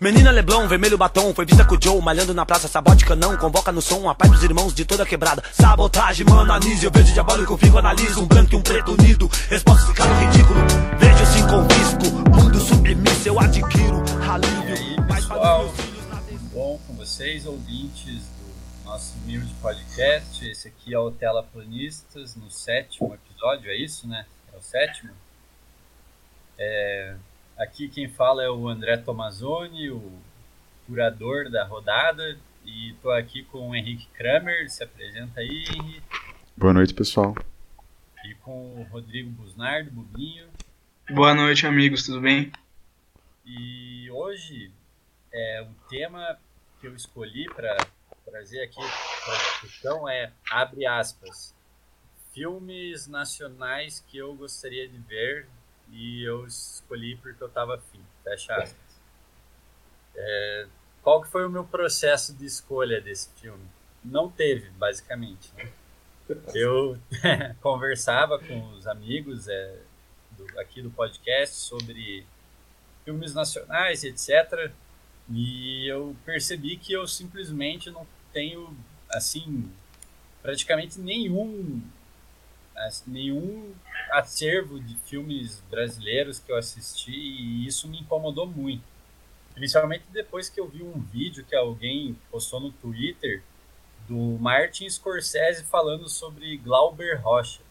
Menina Leblon, vermelho batom, foi vista com o Joe, malhando na praça, sabote canão, convoca no som a paz dos irmãos de toda quebrada. Sabotagem, mano, anise, eu vejo diabólico, fico, analiso, um branco e um preto unido, resposta ficando ridículo, vejo assim convisco, mundo submisso, eu adquiro, alívio, e aí, pessoal, bom com vocês, ouvintes do nosso humilde podcast, esse aqui é o Tela Planistas, no sétimo episódio, é isso, né? É o sétimo? É, aqui quem fala é o André Tomazoni, o curador da rodada, e estou aqui com o Henrique Kramer. Se apresenta aí, Henrique. Boa noite, pessoal. E com o Rodrigo Busnardo, Bubinho. Boa noite, amigos, tudo bem? E hoje é, o tema que eu escolhi para trazer aqui para discussão é, abre aspas, filmes nacionais que eu gostaria de ver e eu escolhi porque eu estava afim. Fecha aspas. É, qual que foi o meu processo de escolha desse filme? Não teve, basicamente. Né? Eu conversava com os amigos é, do, aqui do podcast sobre filmes nacionais, etc. E eu percebi que eu simplesmente não tenho, assim, praticamente nenhum nenhum acervo de filmes brasileiros que eu assisti e isso me incomodou muito. Principalmente depois que eu vi um vídeo que alguém postou no Twitter do Martin Scorsese falando sobre Glauber Rocha.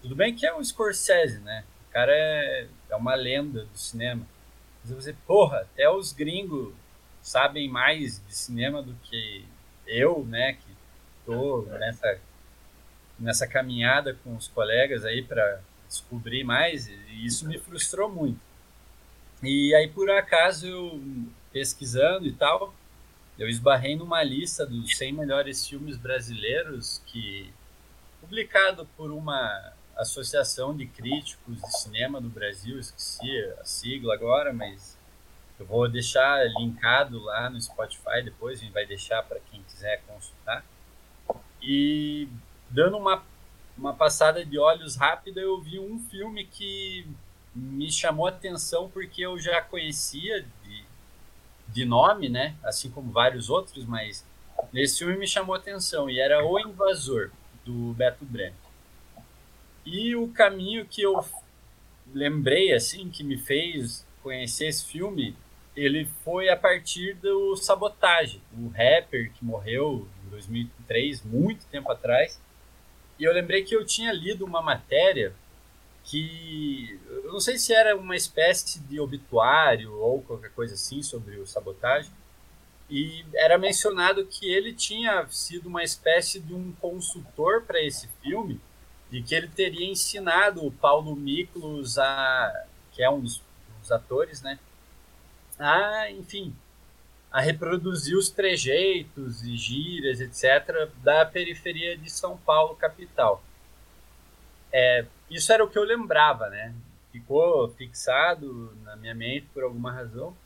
Tudo bem que é um Scorsese, né? O cara é, é uma lenda do cinema. Mas você, porra, até os gringos sabem mais de cinema do que eu, né? Que tô nessa nessa caminhada com os colegas aí para descobrir mais, e isso me frustrou muito. E aí, por acaso, eu pesquisando e tal, eu esbarrei numa lista dos 100 melhores filmes brasileiros que publicado por uma associação de críticos de cinema do Brasil, esqueci a sigla agora, mas eu vou deixar linkado lá no Spotify depois, a gente vai deixar para quem quiser consultar. E dando uma, uma passada de olhos rápida, eu vi um filme que me chamou atenção porque eu já conhecia de, de nome, né? Assim como vários outros, mas nesse filme me chamou atenção e era O Invasor, do Beto Branco. E o caminho que eu lembrei, assim, que me fez conhecer esse filme, ele foi a partir do Sabotage, o rapper que morreu em 2003, muito tempo atrás, e eu lembrei que eu tinha lido uma matéria que eu não sei se era uma espécie de obituário ou qualquer coisa assim sobre o sabotagem e era mencionado que ele tinha sido uma espécie de um consultor para esse filme e que ele teria ensinado o Paulo Miklos a que é um dos, dos atores né a enfim a reproduzir os trejeitos e gírias, etc., da periferia de São Paulo, capital. É, isso era o que eu lembrava, né? Ficou fixado na minha mente por alguma razão.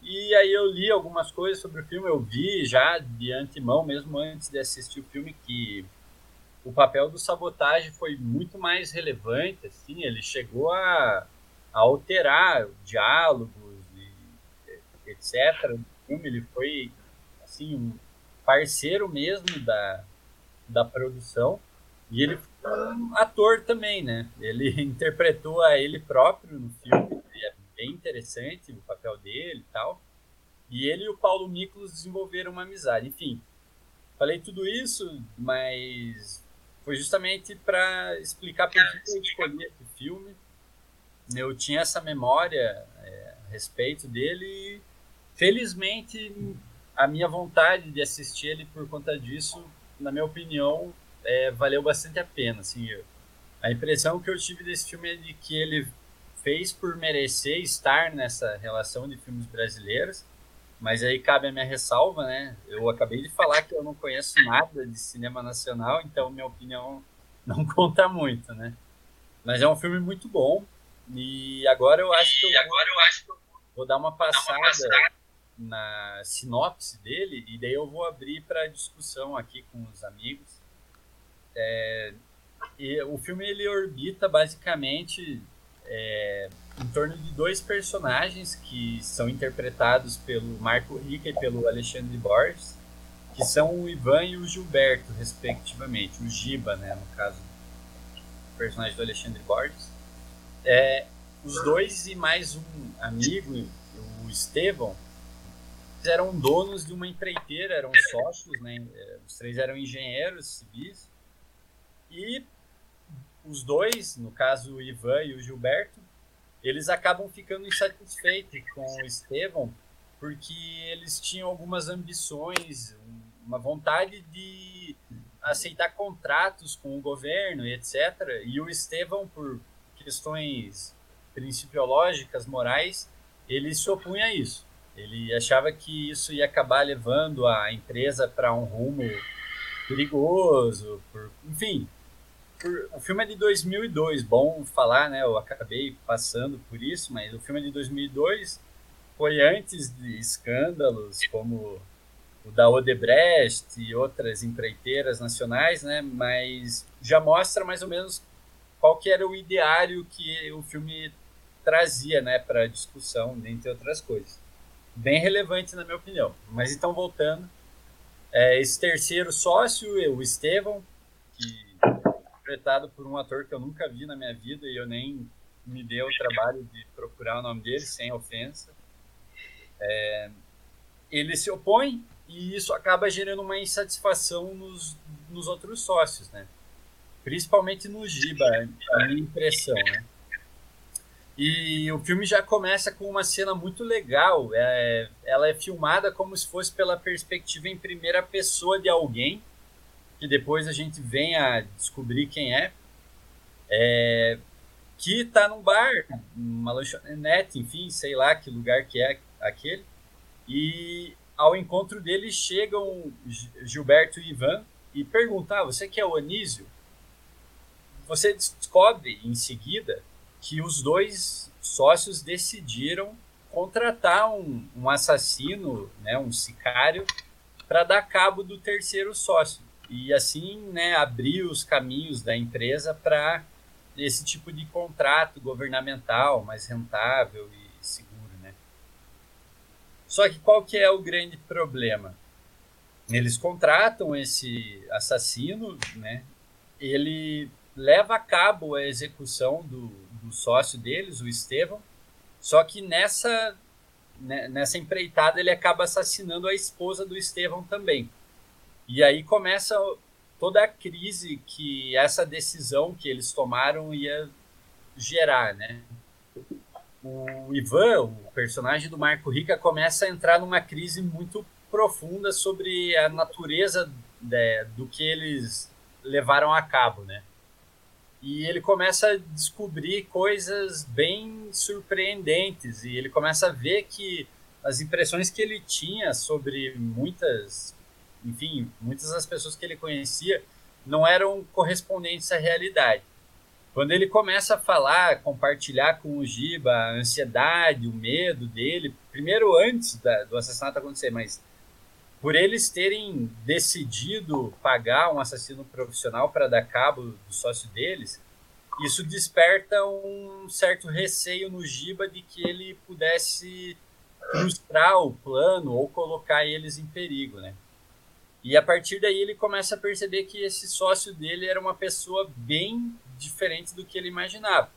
E aí eu li algumas coisas sobre o filme, eu vi já de antemão, mesmo antes de assistir o filme, que o papel do sabotagem foi muito mais relevante, assim, ele chegou a, a alterar diálogos e etc filme, ele foi assim um parceiro mesmo da, da produção e ele foi um ator também, né? Ele interpretou a ele próprio no filme, é bem interessante o papel dele e tal. E ele e o Paulo Miklos desenvolveram uma amizade. Enfim, falei tudo isso, mas foi justamente para explicar por que eu escolhi esse filme. Eu tinha essa memória é, a respeito dele Felizmente, a minha vontade de assistir ele por conta disso, na minha opinião, é, valeu bastante a pena. Assim, eu, a impressão que eu tive desse filme é de que ele fez por merecer estar nessa relação de filmes brasileiros, mas aí cabe a minha ressalva, né? Eu acabei de falar que eu não conheço nada de cinema nacional, então minha opinião não conta muito, né? Mas é um filme muito bom e agora eu acho que eu, vou, eu acho que eu vou dar uma passada, dar uma passada na sinopse dele e daí eu vou abrir para discussão aqui com os amigos. É, e o filme ele orbita basicamente é, em torno de dois personagens que são interpretados pelo Marco Rica e pelo Alexandre Borges, que são o Ivan e o Gilberto, respectivamente. O Giba, né, no caso, o personagem do Alexandre Borges. É, os dois e mais um amigo, o Estevão, eram donos de uma empreiteira, eram sócios, né? Os três eram engenheiros civis. E os dois, no caso o Ivan e o Gilberto, eles acabam ficando insatisfeitos com o Estevão porque eles tinham algumas ambições, uma vontade de aceitar contratos com o governo e etc. E o Estevão, por questões principiológicas, morais, ele se opunha a isso. Ele achava que isso ia acabar levando a empresa para um rumo perigoso, por, enfim. Por, o filme é de 2002, bom falar, né? Eu acabei passando por isso, mas o filme é de 2002 foi antes de escândalos como o da Odebrecht e outras empreiteiras nacionais, né? Mas já mostra mais ou menos qual que era o ideário que o filme trazia, né, para discussão, dentre outras coisas. Bem relevante na minha opinião. Mas então voltando, é, esse terceiro sócio, o Estevão, que é interpretado por um ator que eu nunca vi na minha vida e eu nem me dei o trabalho de procurar o nome dele, sem ofensa. É, ele se opõe e isso acaba gerando uma insatisfação nos, nos outros sócios, né? Principalmente no Giba, a minha impressão, né? E o filme já começa com uma cena muito legal. É, ela é filmada como se fosse pela perspectiva em primeira pessoa de alguém, que depois a gente vem a descobrir quem é. é que está num bar, uma lanchonete, enfim, sei lá que lugar que é aquele. E ao encontro deles chegam Gilberto e Ivan e perguntam: ah, você que é o Anísio? Você descobre em seguida que os dois sócios decidiram contratar um, um assassino, né, um sicário, para dar cabo do terceiro sócio e assim né, abrir os caminhos da empresa para esse tipo de contrato governamental mais rentável e seguro. Só que qual que é o grande problema? Eles contratam esse assassino, né? Ele leva a cabo a execução do, do sócio deles, o Estevão, só que nessa, né, nessa empreitada ele acaba assassinando a esposa do Estevão também. E aí começa toda a crise que essa decisão que eles tomaram ia gerar, né? o Ivan, o personagem do Marco Rica, começa a entrar numa crise muito profunda sobre a natureza de, do que eles levaram a cabo, né? E ele começa a descobrir coisas bem surpreendentes e ele começa a ver que as impressões que ele tinha sobre muitas, enfim, muitas das pessoas que ele conhecia não eram correspondentes à realidade. Quando ele começa a falar, compartilhar com o Giba a ansiedade, o medo dele, primeiro antes da, do assassinato acontecer, mas por eles terem decidido pagar um assassino profissional para dar cabo do sócio deles, isso desperta um certo receio no Giba de que ele pudesse frustrar o plano ou colocar eles em perigo, né? E a partir daí ele começa a perceber que esse sócio dele era uma pessoa bem diferente do que ele imaginava.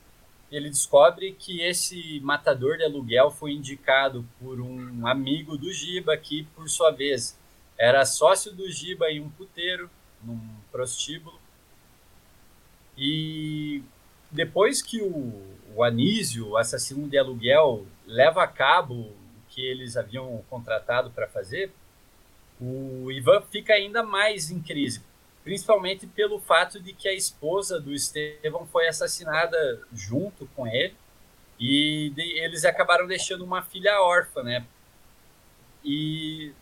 Ele descobre que esse matador de aluguel foi indicado por um amigo do Giba, que por sua vez era sócio do Giba em um puteiro, num prostíbulo. E depois que o, o Anísio, o assassino de aluguel, leva a cabo o que eles haviam contratado para fazer, o Ivan fica ainda mais em crise, principalmente pelo fato de que a esposa do Estevão foi assassinada junto com ele e de, eles acabaram deixando uma filha órfã, né? E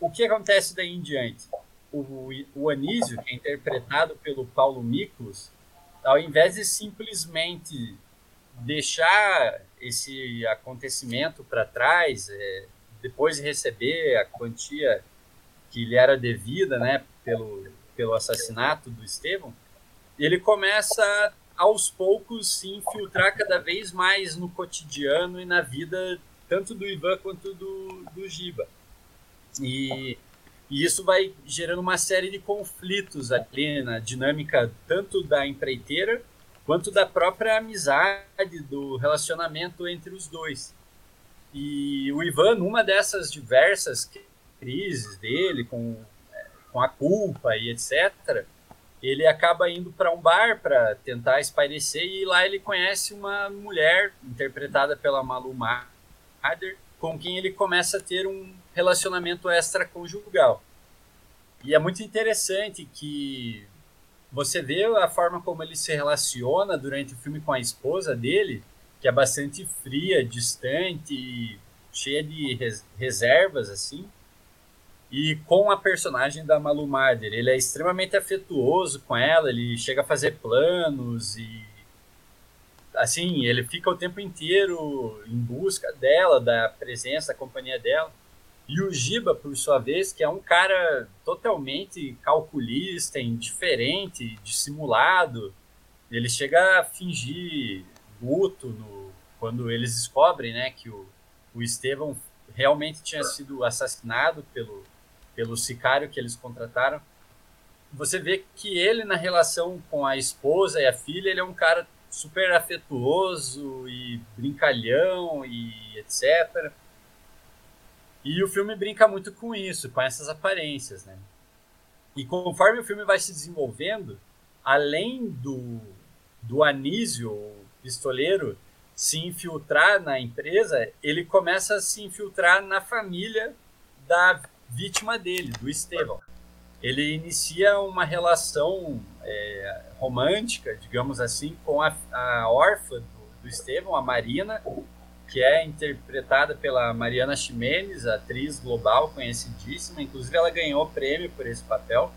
o que acontece daí em diante? O, o Anísio, que é interpretado pelo Paulo Miklos, ao invés de simplesmente deixar esse acontecimento para trás, é, depois de receber a quantia que lhe era devida, né, pelo, pelo assassinato do Estevão, ele começa aos poucos se infiltrar cada vez mais no cotidiano e na vida tanto do Ivan quanto do, do Giba. E, e isso vai gerando uma série de conflitos ali na dinâmica tanto da empreiteira quanto da própria amizade, do relacionamento entre os dois. E o Ivan, numa dessas diversas crises dele, com, com a culpa e etc., ele acaba indo para um bar para tentar espairecer e lá ele conhece uma mulher interpretada pela Malu Mader, com quem ele começa a ter um relacionamento extraconjugal. E é muito interessante que você vê a forma como ele se relaciona durante o filme com a esposa dele, que é bastante fria, distante, cheia de res reservas assim. E com a personagem da Malu Mader, ele é extremamente afetuoso com ela, ele chega a fazer planos e assim, ele fica o tempo inteiro em busca dela, da presença, da companhia dela. E o Giba, por sua vez, que é um cara totalmente calculista, indiferente, dissimulado, ele chega a fingir luto no, quando eles descobrem né, que o, o Estevão realmente tinha sido assassinado pelo, pelo sicário que eles contrataram, você vê que ele, na relação com a esposa e a filha, ele é um cara super afetuoso e brincalhão e etc. E o filme brinca muito com isso, com essas aparências, né? E conforme o filme vai se desenvolvendo, além do, do Anísio, o pistoleiro, se infiltrar na empresa, ele começa a se infiltrar na família da vítima dele, do Estevão. Ele inicia uma relação é, romântica, digamos assim, com a, a órfã do, do a Marina, que é interpretada pela Mariana Ximenes, atriz global conhecidíssima. Inclusive, ela ganhou prêmio por esse papel.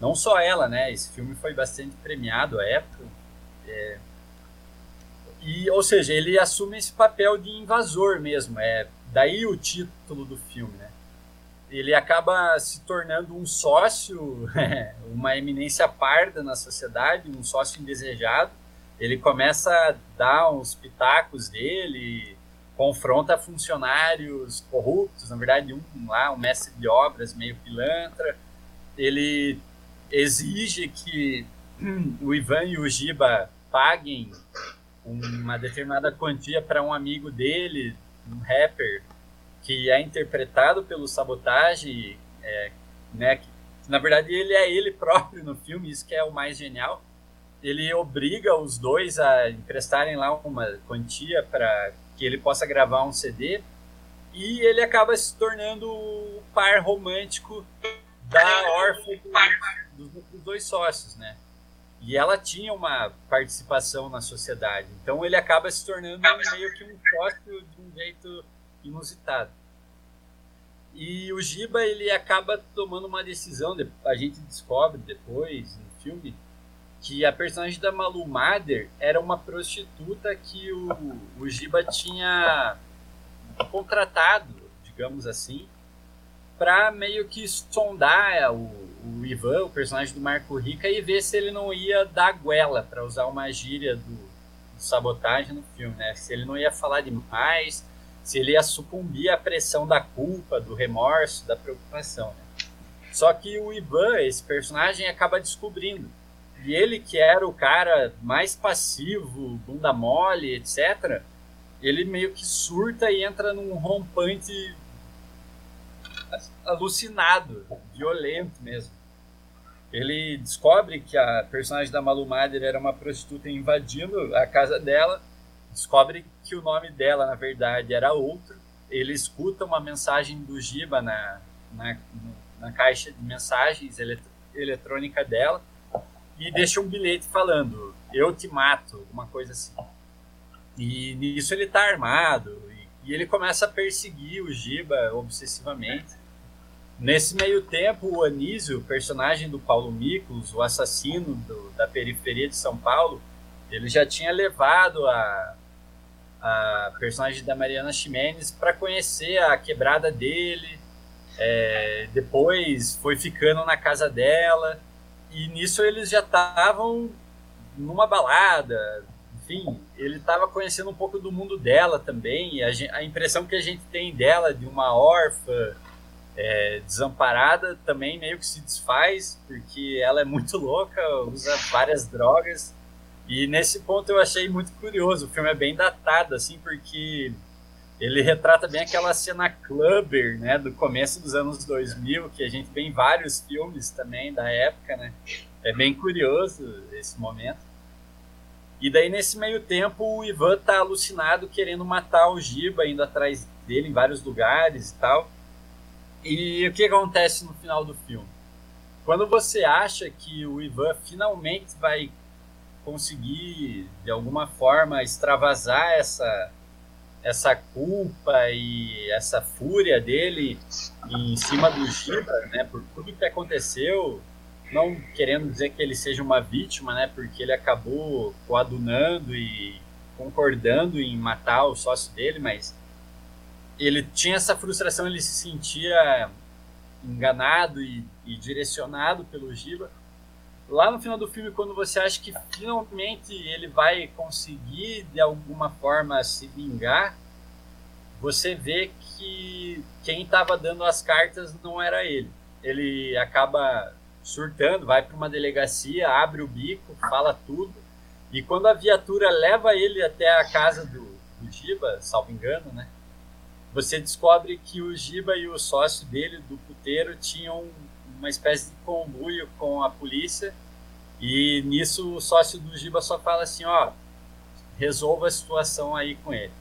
Não só ela, né? Esse filme foi bastante premiado à época. É... E, ou seja, ele assume esse papel de invasor mesmo. É daí o título do filme, né? Ele acaba se tornando um sócio, uma eminência parda na sociedade, um sócio indesejado. Ele começa a dar uns pitacos dele, confronta funcionários corruptos, na verdade um lá, um mestre de obras meio pilantra. Ele exige que o Ivan e o Giba paguem uma determinada quantia para um amigo dele, um rapper, que é interpretado pelo Sabotage, é, né, que, na verdade ele é ele próprio no filme, isso que é o mais genial. Ele obriga os dois a emprestarem lá uma quantia para que ele possa gravar um CD e ele acaba se tornando o par romântico da órfã dos, dos dois sócios, né? E ela tinha uma participação na sociedade. Então ele acaba se tornando meio que um sócio de um jeito inusitado. E o Giba ele acaba tomando uma decisão, a gente descobre depois no filme que a personagem da Malu Mader era uma prostituta que o, o Giba tinha contratado, digamos assim, para meio que sondar o, o, Ivan, o personagem do Marco Rica, e ver se ele não ia dar guela, para usar uma gíria do, do sabotagem no filme, né? Se ele não ia falar demais, se ele ia sucumbir à pressão da culpa, do remorso, da preocupação. Né? Só que o Ivan, esse personagem, acaba descobrindo. E ele, que era o cara mais passivo, bunda mole, etc., ele meio que surta e entra num rompante alucinado, violento mesmo. Ele descobre que a personagem da Malu Mader era uma prostituta invadindo a casa dela descobre que o nome dela, na verdade, era outro. Ele escuta uma mensagem do Giba na, na, na caixa de mensagens elet eletrônica dela e deixa um bilhete falando: Eu te mato, alguma coisa assim. E nisso ele está armado e, e ele começa a perseguir o Giba obsessivamente. Nesse meio tempo, o Anísio, personagem do Paulo Miklos, o assassino do, da periferia de São Paulo, ele já tinha levado a, a personagem da Mariana Ximenes para conhecer a quebrada dele. É, depois foi ficando na casa dela e nisso eles já estavam numa balada, enfim, ele estava conhecendo um pouco do mundo dela também, a, a, impressão que a gente tem dela, de uma órfã é, desamparada, também meio que se desfaz, porque ela é muito louca, usa várias drogas, e nesse ponto eu achei muito curioso, o filme é bem datado, assim, porque ele retrata bem aquela cena clubber, né, do começo dos anos 2000, que a gente vê em vários filmes também da época, né, é bem curioso esse momento. E daí, nesse meio tempo, o Ivan tá alucinado querendo matar o Giba, indo atrás dele em vários lugares e tal. E o que acontece no final do filme? Quando você acha que o Ivan finalmente vai conseguir, de alguma forma, extravasar essa, essa culpa e essa fúria dele em cima do Giba, né, por tudo que aconteceu, não querendo dizer que ele seja uma vítima, né? Porque ele acabou coadunando e concordando em matar o sócio dele, mas ele tinha essa frustração, ele se sentia enganado e, e direcionado pelo Giba. Lá no final do filme, quando você acha que finalmente ele vai conseguir de alguma forma se vingar, você vê que quem estava dando as cartas não era ele. Ele acaba surtando, vai para uma delegacia, abre o bico, fala tudo. E quando a viatura leva ele até a casa do, do Giba, salvo engano, né? Você descobre que o Giba e o sócio dele, do puteiro, tinham uma espécie de conluio com a polícia. E nisso o sócio do Giba só fala assim, ó, resolva a situação aí com ele.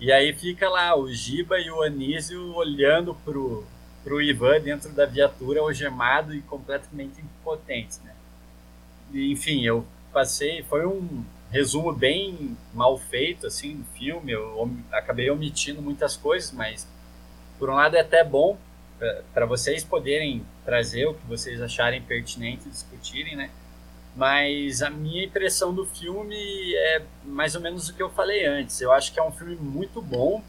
E aí fica lá o Giba e o Anísio olhando pro, para o Ivan dentro da viatura algemado e completamente impotente, né? E, enfim, eu passei, foi um resumo bem mal feito assim do filme. Eu acabei omitindo muitas coisas, mas por um lado é até bom para vocês poderem trazer o que vocês acharem pertinente discutirem, né? Mas a minha impressão do filme é mais ou menos o que eu falei antes. Eu acho que é um filme muito bom,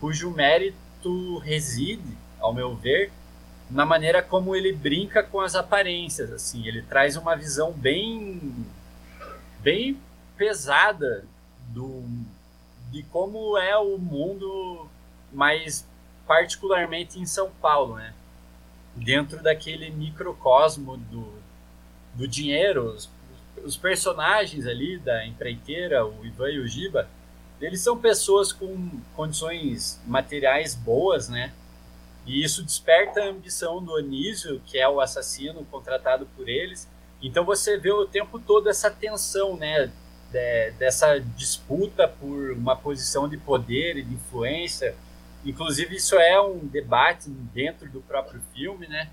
cujo mérito reside ao meu ver, na maneira como ele brinca com as aparências, assim, ele traz uma visão bem bem pesada do de como é o mundo mais particularmente em São Paulo, né? Dentro daquele microcosmo do, do dinheiro, os, os personagens ali da empreiteira, o Ivan e o Giba, eles são pessoas com condições materiais boas, né? E isso desperta a ambição do Anísio, que é o assassino contratado por eles. Então você vê o tempo todo essa tensão, né? De, dessa disputa por uma posição de poder e de influência. Inclusive, isso é um debate dentro do próprio filme, né?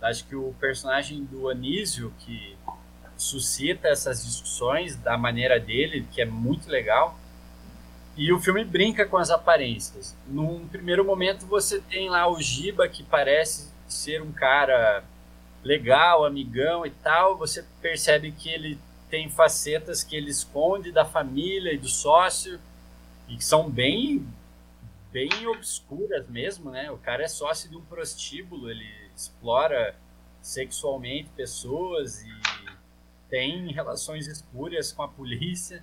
Acho que o personagem do Anísio, que suscita essas discussões da maneira dele, que é muito legal, e o filme brinca com as aparências. Num primeiro momento você tem lá o Giba, que parece ser um cara legal, amigão e tal. Você percebe que ele tem facetas que ele esconde da família e do sócio e que são bem bem obscuras mesmo, né? O cara é sócio de um prostíbulo, ele explora sexualmente pessoas e tem relações escuras com a polícia.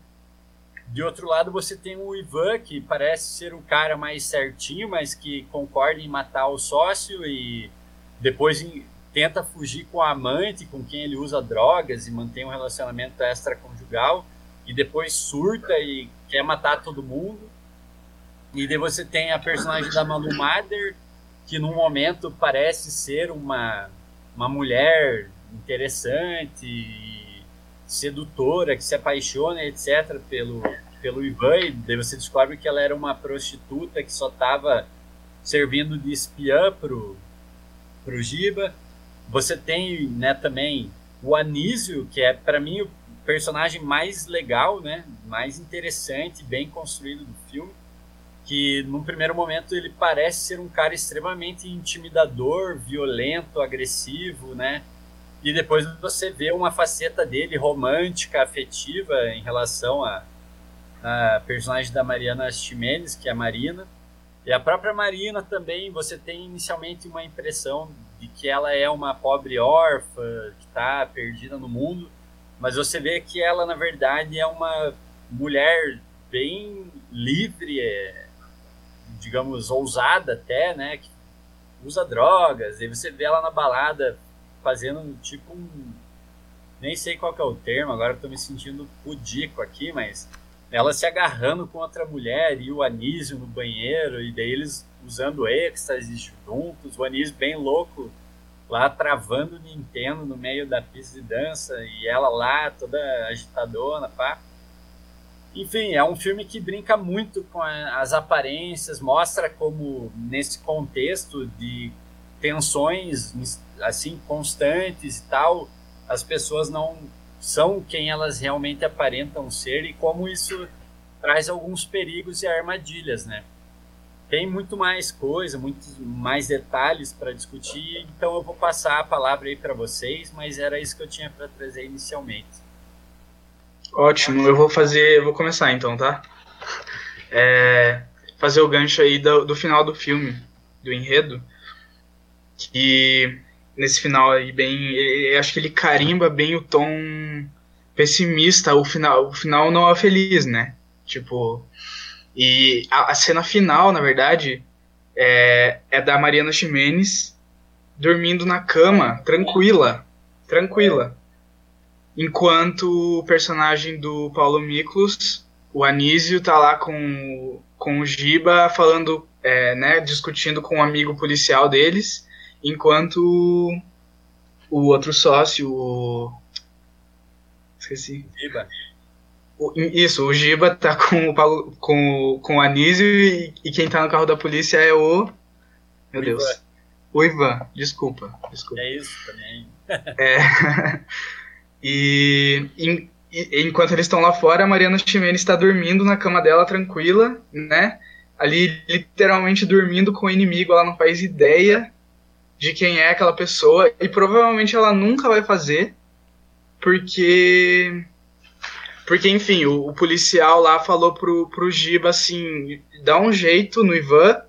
De outro lado, você tem o Ivan, que parece ser o cara mais certinho, mas que concorda em matar o sócio e depois tenta fugir com a amante, com quem ele usa drogas e mantém um relacionamento extraconjugal, e depois surta e quer matar todo mundo. E daí você tem a personagem da Malu Mader, que num momento parece ser uma, uma mulher interessante sedutora, que se apaixona, etc., pelo, pelo Ivan, e daí você descobre que ela era uma prostituta que só estava servindo de espiã pro, pro Giba. Você tem né, também o Anísio, que é, para mim, o personagem mais legal, né, mais interessante, bem construído do filme. Que num primeiro momento ele parece ser um cara extremamente intimidador, violento, agressivo, né? E depois você vê uma faceta dele romântica, afetiva em relação a, a personagem da Mariana Ximenes, que é a Marina. E a própria Marina também, você tem inicialmente uma impressão de que ela é uma pobre órfã, que está perdida no mundo. mas você vê que ela, na verdade, é uma mulher bem livre, é, digamos, ousada até, né? Que usa drogas, e você vê ela na balada fazendo tipo um. Nem sei qual é o termo, agora eu tô me sentindo pudico aqui, mas ela se agarrando com outra mulher e o Anísio no banheiro, e daí eles usando êxtase juntos, o Anísio bem louco lá travando o Nintendo no meio da pista de dança e ela lá toda agitadona, pá. Enfim, é um filme que brinca muito com as aparências, mostra como nesse contexto de tensões assim constantes e tal, as pessoas não são quem elas realmente aparentam ser e como isso traz alguns perigos e armadilhas, né? Tem muito mais coisa, muitos mais detalhes para discutir, então eu vou passar a palavra aí para vocês, mas era isso que eu tinha para trazer inicialmente. Ótimo, eu vou fazer, eu vou começar então, tá? É, fazer o gancho aí do, do final do filme, do enredo, que nesse final aí bem, acho que ele carimba bem o tom pessimista, o final, o final não é feliz, né? Tipo, e a, a cena final, na verdade, é, é da Mariana Ximenes dormindo na cama, tranquila, tranquila. Enquanto o personagem do Paulo Miklos, o Anísio, tá lá com, com o Giba falando, é, né, discutindo com um amigo policial deles, enquanto o outro sócio, o... esqueci. Giba. Isso, o Giba tá com o, Paulo, com, com o Anísio e, e, quem tá no carro da polícia é o. Meu o Deus. Ivan. O Ivan, desculpa. desculpa. É isso também. é. e, e, enquanto eles estão lá fora, a Mariana Ximenes está dormindo na cama dela tranquila, né? Ali literalmente dormindo com o inimigo, ela não faz ideia de quem é aquela pessoa e provavelmente ela nunca vai fazer, porque porque, enfim, o, o, policial lá falou pro, pro Giba assim: dá um jeito no Ivan,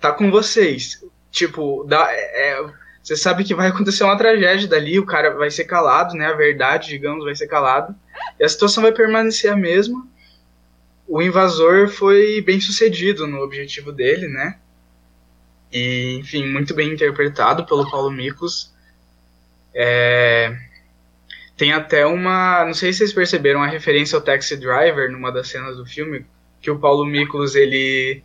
tá com vocês. Tipo, dá, é, é, você sabe que vai acontecer uma tragédia dali, o cara vai ser calado, né? A verdade, digamos, vai ser calado. E a situação vai permanecer a mesma. O invasor foi bem sucedido no objetivo dele, né? E, enfim, muito bem interpretado pelo Paulo Miklos. É, tem até uma. Não sei se vocês perceberam a referência ao Taxi Driver numa das cenas do filme, que o Paulo Miklos, ele.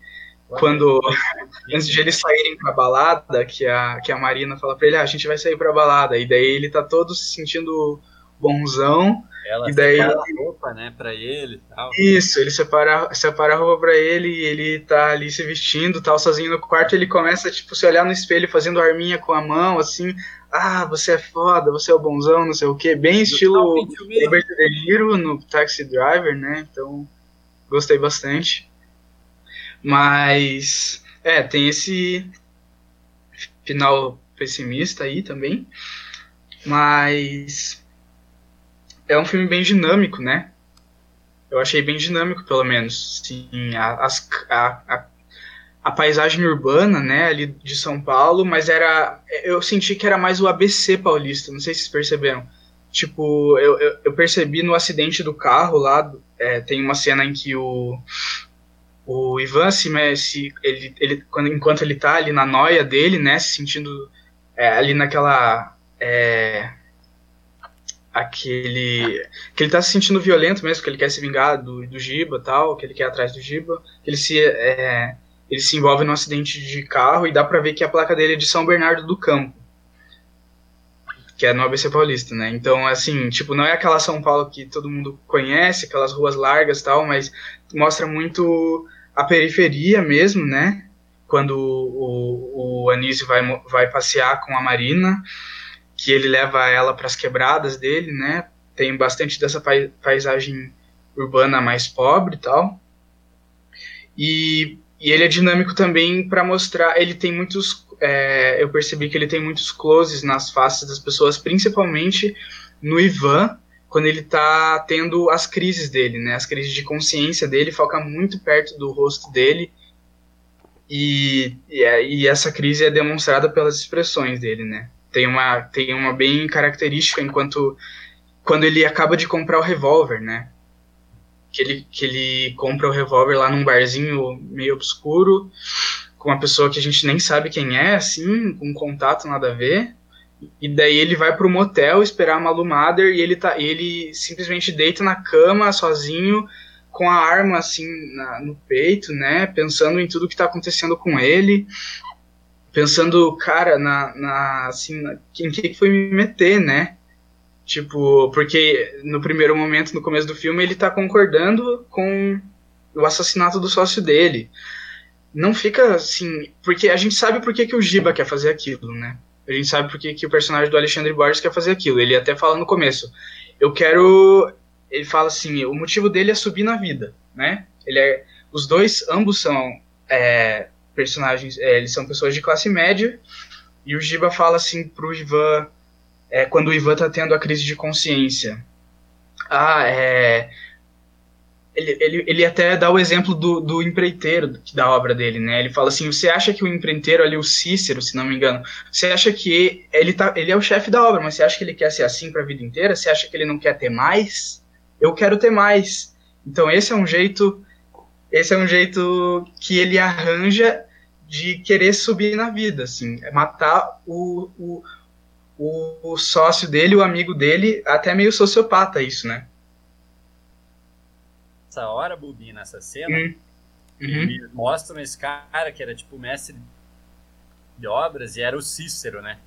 Quando. Antes de eles saírem pra balada, que a, que a Marina fala pra ele, ah, a gente vai sair pra balada. E daí ele tá todo se sentindo bonzão. Ela e daí separa a roupa, né, pra ele e tal. Isso, ele separa, separa a roupa pra ele e ele tá ali se vestindo, tal, sozinho no quarto, ele começa, tipo, se olhar no espelho fazendo arminha com a mão, assim, ah, você é foda, você é o bonzão, não sei o que, bem estilo Roberto De Niro no Taxi Driver, né? Então, gostei bastante. Mas, é, tem esse final pessimista aí também. Mas é um filme bem dinâmico, né? Eu achei bem dinâmico, pelo menos. Sim, a, a, a, a paisagem urbana, né, ali de São Paulo, mas era. Eu senti que era mais o ABC paulista, não sei se vocês perceberam. Tipo, eu, eu, eu percebi no acidente do carro lá, é, tem uma cena em que o. O Ivan se, se ele, ele, quando, enquanto ele tá ali na noia dele, né, se sentindo é, ali naquela. É, aquele. que ele tá se sentindo violento mesmo, que ele quer se vingar do, do Giba tal, que ele quer ir atrás do Giba. Ele se. É, ele se envolve num acidente de carro e dá para ver que a placa dele é de São Bernardo do Campo, que é no ABC Paulista, né? Então, assim, tipo, não é aquela São Paulo que todo mundo conhece, aquelas ruas largas tal, mas mostra muito a periferia mesmo, né? Quando o, o Anísio vai, vai passear com a Marina, que ele leva ela para as quebradas dele, né? Tem bastante dessa paisagem urbana mais pobre e tal. E e ele é dinâmico também para mostrar. Ele tem muitos. É, eu percebi que ele tem muitos closes nas faces das pessoas, principalmente no Ivan, quando ele está tendo as crises dele, né? As crises de consciência dele, foca muito perto do rosto dele. E, e, é, e essa crise é demonstrada pelas expressões dele, né? Tem uma, tem uma bem característica enquanto quando ele acaba de comprar o revólver, né? Que ele, que ele compra o revólver lá num barzinho meio obscuro, com uma pessoa que a gente nem sabe quem é, assim, com contato nada a ver. E daí ele vai pro motel esperar a Malu e ele, tá, ele simplesmente deita na cama sozinho, com a arma assim na, no peito, né? Pensando em tudo que tá acontecendo com ele. Pensando, cara, na, na assim, na, em que foi me meter, né? Tipo, porque no primeiro momento, no começo do filme, ele tá concordando com o assassinato do sócio dele. Não fica assim. Porque a gente sabe por que, que o Giba quer fazer aquilo, né? A gente sabe por que, que o personagem do Alexandre Borges quer fazer aquilo. Ele até fala no começo. Eu quero. Ele fala assim: o motivo dele é subir na vida, né? Ele é. Os dois, ambos são é, personagens. É, eles são pessoas de classe média. E o Giba fala assim pro Ivan é, quando o Ivan tá tendo a crise de consciência. Ah, é. Ele, ele, ele até dá o exemplo do, do empreiteiro da obra dele, né? Ele fala assim: você acha que o empreiteiro ali, o Cícero, se não me engano, você acha que ele, tá, ele é o chefe da obra, mas você acha que ele quer ser assim para a vida inteira? Você acha que ele não quer ter mais? Eu quero ter mais. Então esse é um jeito, esse é um jeito que ele arranja de querer subir na vida, assim, é matar o, o, o, o sócio dele, o amigo dele, até meio sociopata isso, né? Essa hora, Bubi, nessa cena, uhum. eles mostram esse cara que era tipo mestre de obras e era o Cícero, né?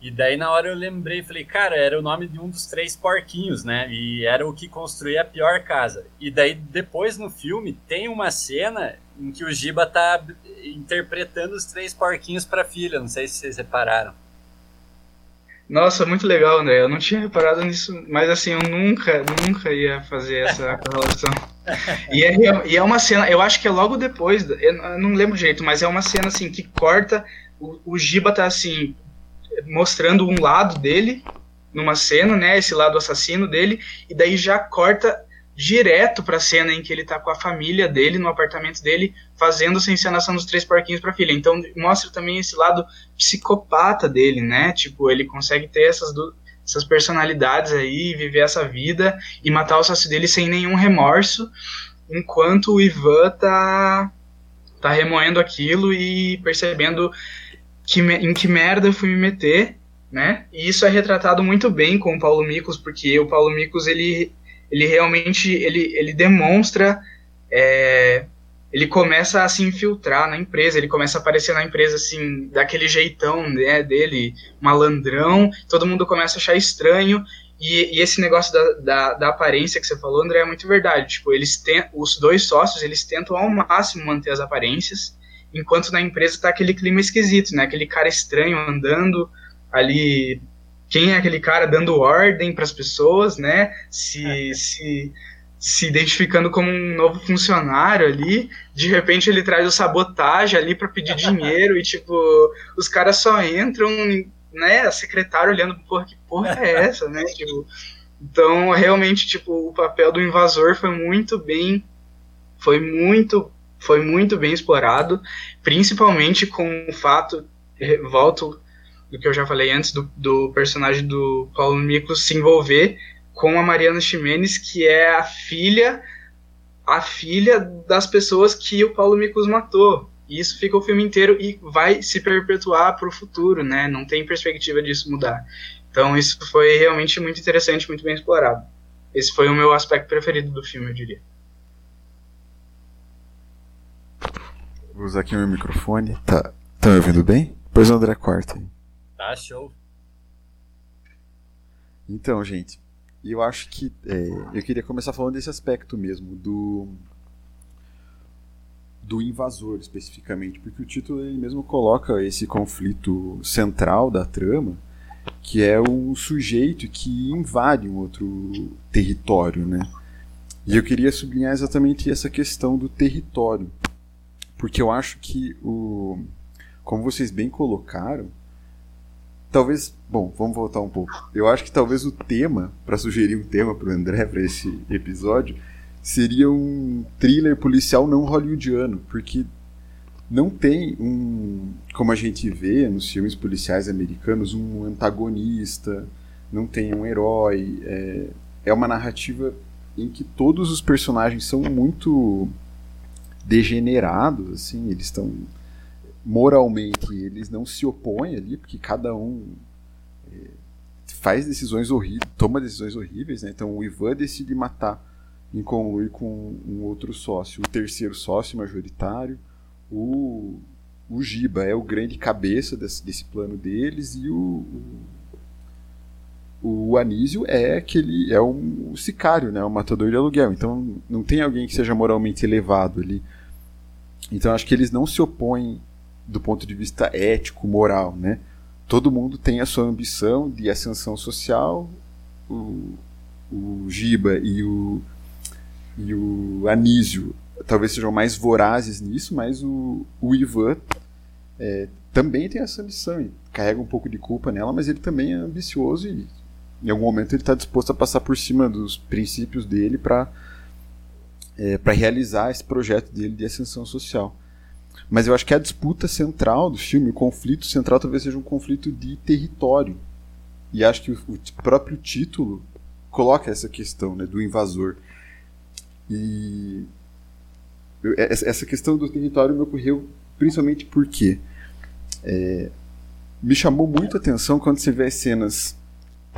E daí na hora eu lembrei, falei, cara, era o nome de um dos três porquinhos, né? E era o que construía a pior casa. E daí depois no filme tem uma cena em que o Giba tá interpretando os três porquinhos para filha, não sei se vocês repararam. Nossa, muito legal, André. Eu não tinha reparado nisso, mas assim, eu nunca, nunca ia fazer essa correlação. E é, e é uma cena, eu acho que é logo depois, eu não lembro jeito, mas é uma cena assim que corta, o, o Giba tá assim, mostrando um lado dele numa cena, né, esse lado assassino dele, e daí já corta direto pra cena em que ele tá com a família dele, no apartamento dele, fazendo essa encenação dos três porquinhos pra filha. Então mostra também esse lado psicopata dele, né? Tipo, ele consegue ter essas, essas personalidades aí, viver essa vida e matar o sócio dele sem nenhum remorso, enquanto o Ivan tá, tá remoendo aquilo e percebendo que, em que merda eu fui me meter, né? E isso é retratado muito bem com o Paulo Miklos, porque o Paulo Miklos, ele ele realmente ele, ele demonstra é, ele começa a se infiltrar na empresa, ele começa a aparecer na empresa assim, daquele jeitão né, dele, malandrão, todo mundo começa a achar estranho, e, e esse negócio da, da, da, aparência que você falou, André, é muito verdade, tipo, eles tem, os dois sócios, eles tentam ao máximo manter as aparências, enquanto na empresa tá aquele clima esquisito, né, aquele cara estranho andando ali quem é aquele cara dando ordem para as pessoas, né? Se, é. se, se identificando como um novo funcionário ali. De repente ele traz o sabotagem ali para pedir dinheiro e tipo os caras só entram, né? A secretária olhando porra que porra é essa, né? Tipo, então realmente tipo o papel do invasor foi muito bem, foi muito foi muito bem explorado, principalmente com o fato volto do que eu já falei antes, do, do personagem do Paulo Miklos se envolver com a Mariana Ximenes, que é a filha a filha das pessoas que o Paulo Miklos matou. E isso fica o filme inteiro e vai se perpetuar para o futuro, né? Não tem perspectiva disso mudar. Então isso foi realmente muito interessante, muito bem explorado. Esse foi o meu aspecto preferido do filme, eu diria. Vou usar aqui o meu microfone. Tá, tá me ouvindo bem? Pois o André corta. Tá, show. Então, gente, eu acho que é, eu queria começar falando desse aspecto mesmo do do invasor especificamente, porque o título ele mesmo coloca esse conflito central da trama, que é um sujeito que invade um outro território, né? E eu queria sublinhar exatamente essa questão do território, porque eu acho que o como vocês bem colocaram, Talvez, bom, vamos voltar um pouco. Eu acho que talvez o tema, para sugerir um tema para o André para esse episódio, seria um thriller policial não hollywoodiano, porque não tem um, como a gente vê nos filmes policiais americanos, um antagonista, não tem um herói. É, é uma narrativa em que todos os personagens são muito degenerados, assim, eles estão moralmente, eles não se opõem ali, porque cada um é, faz decisões horríveis, toma decisões horríveis, né? Então o Ivan decide matar em conluir com um outro sócio, o terceiro sócio majoritário, o, o Giba é o grande cabeça desse, desse plano deles e o, o, o Anísio é aquele é um, sicário, né, um matador de aluguel. Então não tem alguém que seja moralmente elevado ali. Então acho que eles não se opõem do ponto de vista ético, moral, né? Todo mundo tem a sua ambição de ascensão social. O, o Giba e o e o Anísio talvez sejam mais vorazes nisso, mas o, o Ivan é, também tem essa missão e carrega um pouco de culpa nela, mas ele também é ambicioso e em algum momento ele está disposto a passar por cima dos princípios dele para é, para realizar esse projeto dele de ascensão social. Mas eu acho que a disputa central do filme, o conflito central, talvez seja um conflito de território. E acho que o, próprio título coloca essa questão né, do invasor. E essa questão do território me ocorreu principalmente porque é, me chamou muito a atenção quando você vê as cenas,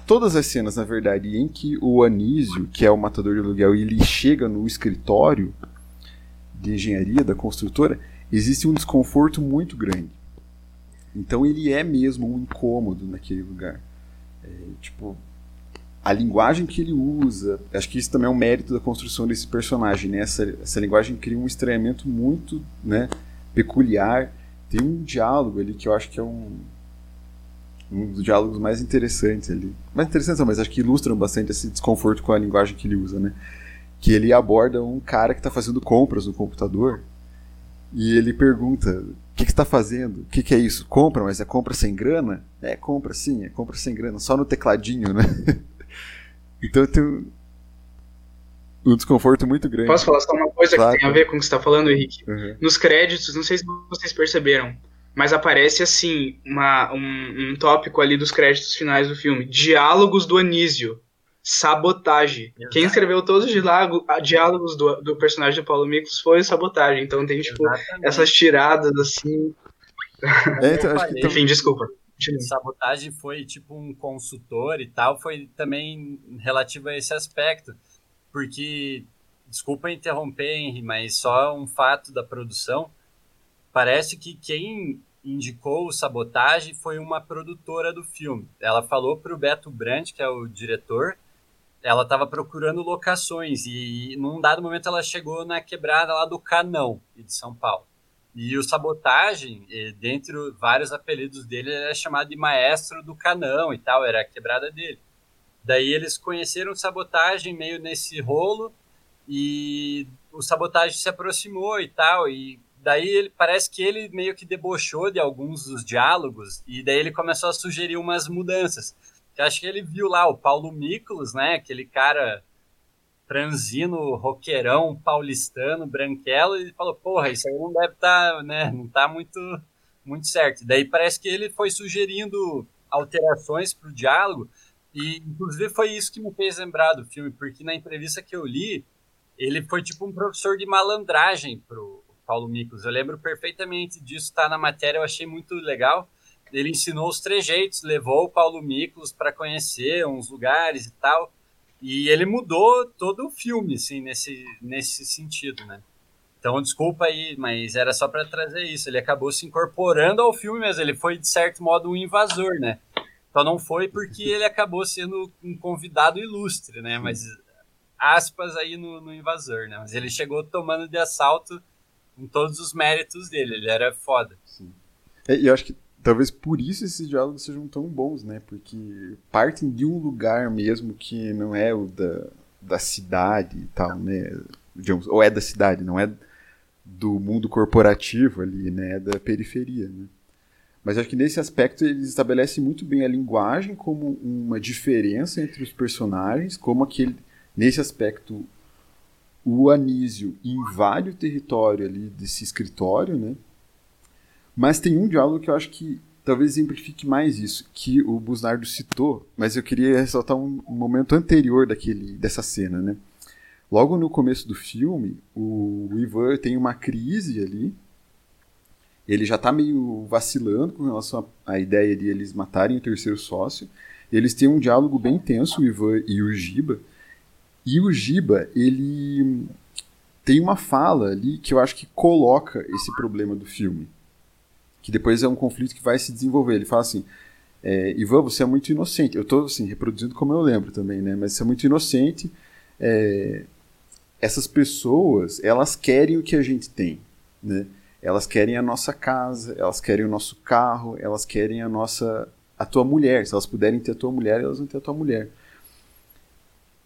todas as cenas na verdade, em que o Anísio, que é o matador de aluguel, ele chega no escritório de engenharia da construtora, existe um desconforto muito grande. Então ele é mesmo um incômodo naquele lugar. É, tipo, a linguagem que ele usa, acho que isso também é um mérito da construção desse personagem, né? Essa, essa linguagem cria um estranhamento muito, né, peculiar. Tem um diálogo ali que eu acho que é um um dos diálogos mais interessantes ali. Mais interessantes, não, mas acho que ilustram bastante esse desconforto com a linguagem que ele usa, né? Que ele aborda um cara que está fazendo compras no computador e ele pergunta: O que está fazendo? O que, que é isso? Compra, mas é compra sem grana? É, compra sim, é compra sem grana, só no tecladinho, né? Então eu tenho um desconforto muito grande. Posso falar só uma coisa claro. que tem a ver com o que você está falando, Henrique? Uhum. Nos créditos, não sei se vocês perceberam, mas aparece assim uma, um, um tópico ali dos créditos finais do filme: Diálogos do Anísio. Sabotagem. Exato. Quem escreveu todos os diálogos do, do personagem do Paulo Miklos foi o Sabotagem. Então tem, tipo, Exatamente. essas tiradas assim. É, então, que... Enfim, desculpa. Sabotagem foi tipo um consultor e tal, foi também relativo a esse aspecto. Porque, desculpa interromper, Henry, mas só um fato da produção. Parece que quem indicou o Sabotagem foi uma produtora do filme. Ela falou para o Beto Brandt, que é o diretor, ela estava procurando locações e num dado momento ela chegou na quebrada lá do Canão, de São Paulo. E o Sabotagem, dentre vários apelidos dele, ele é chamado de maestro do canão e tal, era a quebrada dele. Daí eles conheceram o Sabotagem meio nesse rolo e o Sabotagem se aproximou e tal, e daí ele parece que ele meio que debochou de alguns dos diálogos e daí ele começou a sugerir umas mudanças. Eu acho que ele viu lá o Paulo Miklos, né, aquele cara transino, roqueirão, paulistano, branquelo, e falou, porra, isso aí não deve estar, tá, né, não tá muito, muito certo. Daí parece que ele foi sugerindo alterações para o diálogo, e inclusive foi isso que me fez lembrar do filme, porque na entrevista que eu li, ele foi tipo um professor de malandragem pro Paulo Miklos. Eu lembro perfeitamente disso, tá na matéria, eu achei muito legal. Ele ensinou os trejeitos, levou o Paulo Miklos para conhecer uns lugares e tal. E ele mudou todo o filme, assim, nesse, nesse sentido, né? Então, desculpa aí, mas era só para trazer isso. Ele acabou se incorporando ao filme mesmo. Ele foi, de certo modo, um invasor, né? Então, não foi porque ele acabou sendo um convidado ilustre, né? Mas aspas aí no, no invasor, né? Mas ele chegou tomando de assalto com todos os méritos dele. Ele era foda. Sim. E eu acho que talvez por isso esses diálogos sejam tão bons, né? Porque partem de um lugar mesmo que não é o da, da cidade e tal, né? Digamos, ou é da cidade, não é do mundo corporativo ali, né? É da periferia, né? Mas acho que nesse aspecto eles estabelecem muito bem a linguagem como uma diferença entre os personagens, como aquele nesse aspecto o Anísio invade o território ali desse escritório, né? Mas tem um diálogo que eu acho que talvez exemplifique mais isso, que o Busnardo citou, mas eu queria ressaltar um, momento anterior daquele, dessa cena, né? Logo no começo do filme, o, Ivan tem uma crise ali, ele já está meio vacilando com relação à ideia de eles matarem o terceiro sócio, eles têm um diálogo bem intenso, o Ivan e o Giba, e o Giba, ele tem uma fala ali que eu acho que coloca esse problema do filme, que depois é um conflito que vai se desenvolver. Ele fala assim: é, Ivan, você é muito inocente. Eu estou assim, reproduzindo como eu lembro também, né? Mas você é muito inocente. É, essas pessoas, elas querem o que a gente tem, né? Elas querem a nossa casa, elas querem o nosso carro, elas querem a nossa a tua mulher. Se elas puderem ter a tua mulher, elas vão ter a tua mulher.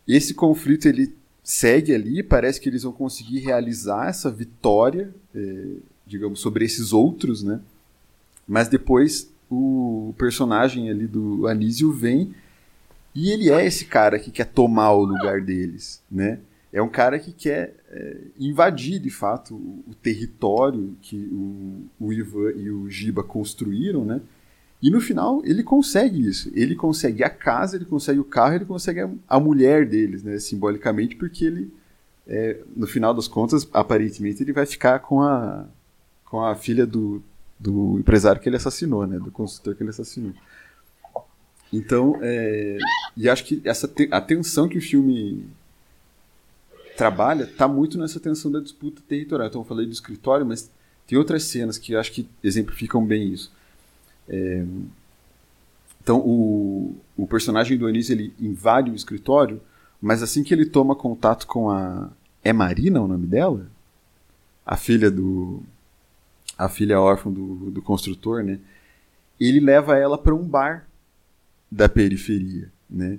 Esse conflito ele segue ali, parece que eles vão conseguir realizar essa vitória, é, digamos, sobre esses outros, né? Mas depois o personagem ali do Anísio vem e ele é esse cara que quer tomar o lugar deles, né? É um cara que quer é, invadir, de fato, o, o território que o, o, Ivan e o Giba construíram, né? E no final ele consegue isso. Ele consegue a casa, ele consegue o carro, ele consegue a, a mulher deles, né? Simbolicamente, porque ele, é, no final das contas, aparentemente, ele vai ficar com a, com a filha do, do empresário que ele assassinou, né? Do consultor que ele assassinou. Então, é, e acho que essa te, a tensão que o filme trabalha está muito nessa tensão da disputa territorial. Então, eu falei do escritório, mas tem outras cenas que acho que exemplificam bem isso. É, então, o, o personagem do Anísio ele invade o escritório, mas assim que ele toma contato com a. É Marina o nome dela? A filha do, a filha órfã do, do construtor, né? Ele leva ela para um bar da periferia, né?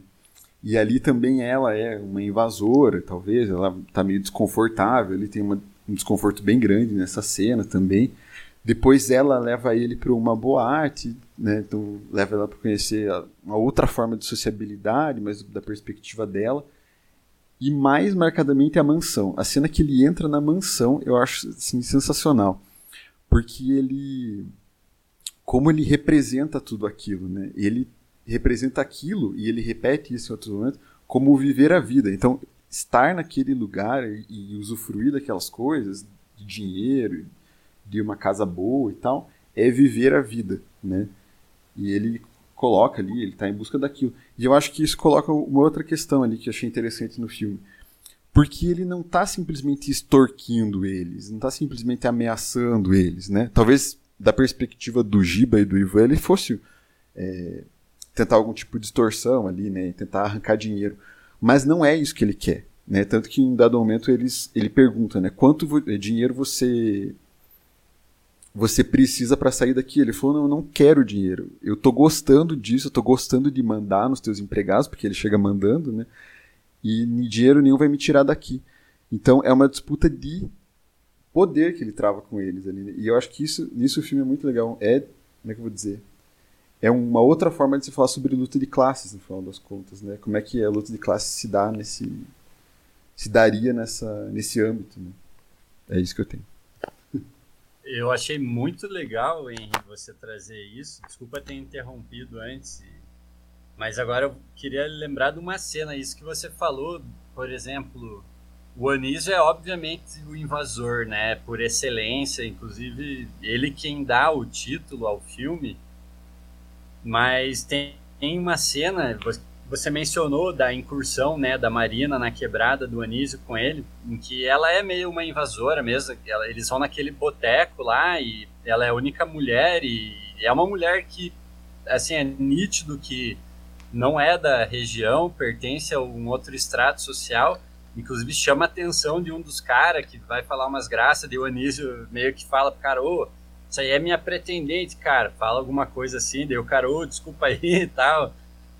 E ali também ela é uma invasora, talvez, ela tá meio desconfortável, ele tem uma, um desconforto bem grande nessa cena também. Depois ela leva ele para uma boate, né? Então leva ela para conhecer uma outra forma de sociabilidade, mas da perspectiva dela. E mais marcadamente a mansão. A cena que ele entra na mansão, eu acho assim, sensacional porque ele como ele representa tudo aquilo, né? Ele representa aquilo e ele repete isso em outros momentos como viver a vida. Então, estar naquele lugar e, usufruir daquelas coisas, de dinheiro, de uma casa boa e tal, é viver a vida, né? E ele coloca ali, ele está em busca daquilo. E eu acho que isso coloca uma outra questão ali que eu achei interessante no filme porque ele não está simplesmente extorquindo eles, não está simplesmente ameaçando eles, né? Talvez da perspectiva do Giba e do Ivan ele fosse é, tentar algum tipo de extorsão ali, né? Tentar arrancar dinheiro, mas não é isso que ele quer, né? Tanto que em dado momento eles, ele pergunta, né? Quanto dinheiro você você precisa para sair daqui? Ele falou, não, eu não quero dinheiro. Eu tô gostando disso, eu tô gostando de mandar nos teus empregados, porque ele chega mandando, né? E dinheiro nenhum vai me tirar daqui. Então é uma disputa de poder que ele trava com eles ali. Né? E eu acho que isso, nisso o filme é muito legal. É, como é que eu vou dizer? É uma outra forma de se falar sobre luta de classes, no final das contas, né? Como é que a luta de classes se dá nesse se daria nessa nesse âmbito, né? É isso que eu tenho. Eu achei muito legal, Henrique, você trazer isso. Desculpa ter interrompido antes mas agora eu queria lembrar de uma cena, isso que você falou, por exemplo, o Anísio é obviamente o invasor, né, por excelência, inclusive ele quem dá o título ao filme, mas tem, uma cena, você mencionou da incursão, né, da Marina na quebrada do Anísio com ele, em que ela é meio uma invasora mesmo, eles vão naquele boteco lá e ela é a única mulher e é uma mulher que, assim, é nítido que não é da região, pertence a um outro extrato social. Inclusive chama a atenção de um dos caras que vai falar umas graças, de o Anísio meio que fala pro cara, ô, isso aí é minha pretendente, cara. Fala alguma coisa assim, daí o cara, ô, desculpa aí e tal.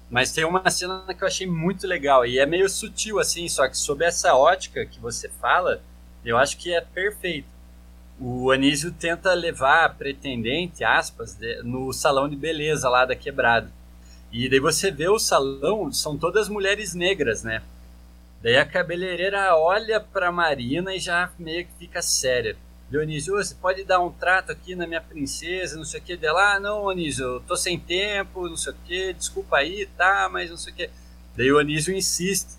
Mas tem uma cena que eu achei muito legal, e é meio sutil assim, só que sob essa ótica que você fala, eu acho que é perfeito. O Anísio tenta levar a pretendente, aspas, no salão de beleza lá da quebrada. E daí você vê o salão, são todas mulheres negras, né? Daí a cabeleireira olha pra Marina e já meio que fica séria. Dionísio, você pode dar um trato aqui na minha princesa, não sei o que, dela, ah, não, Anísio, eu tô sem tempo, não sei o que, desculpa aí, tá, mas não sei o que. Daí o Anísio insiste,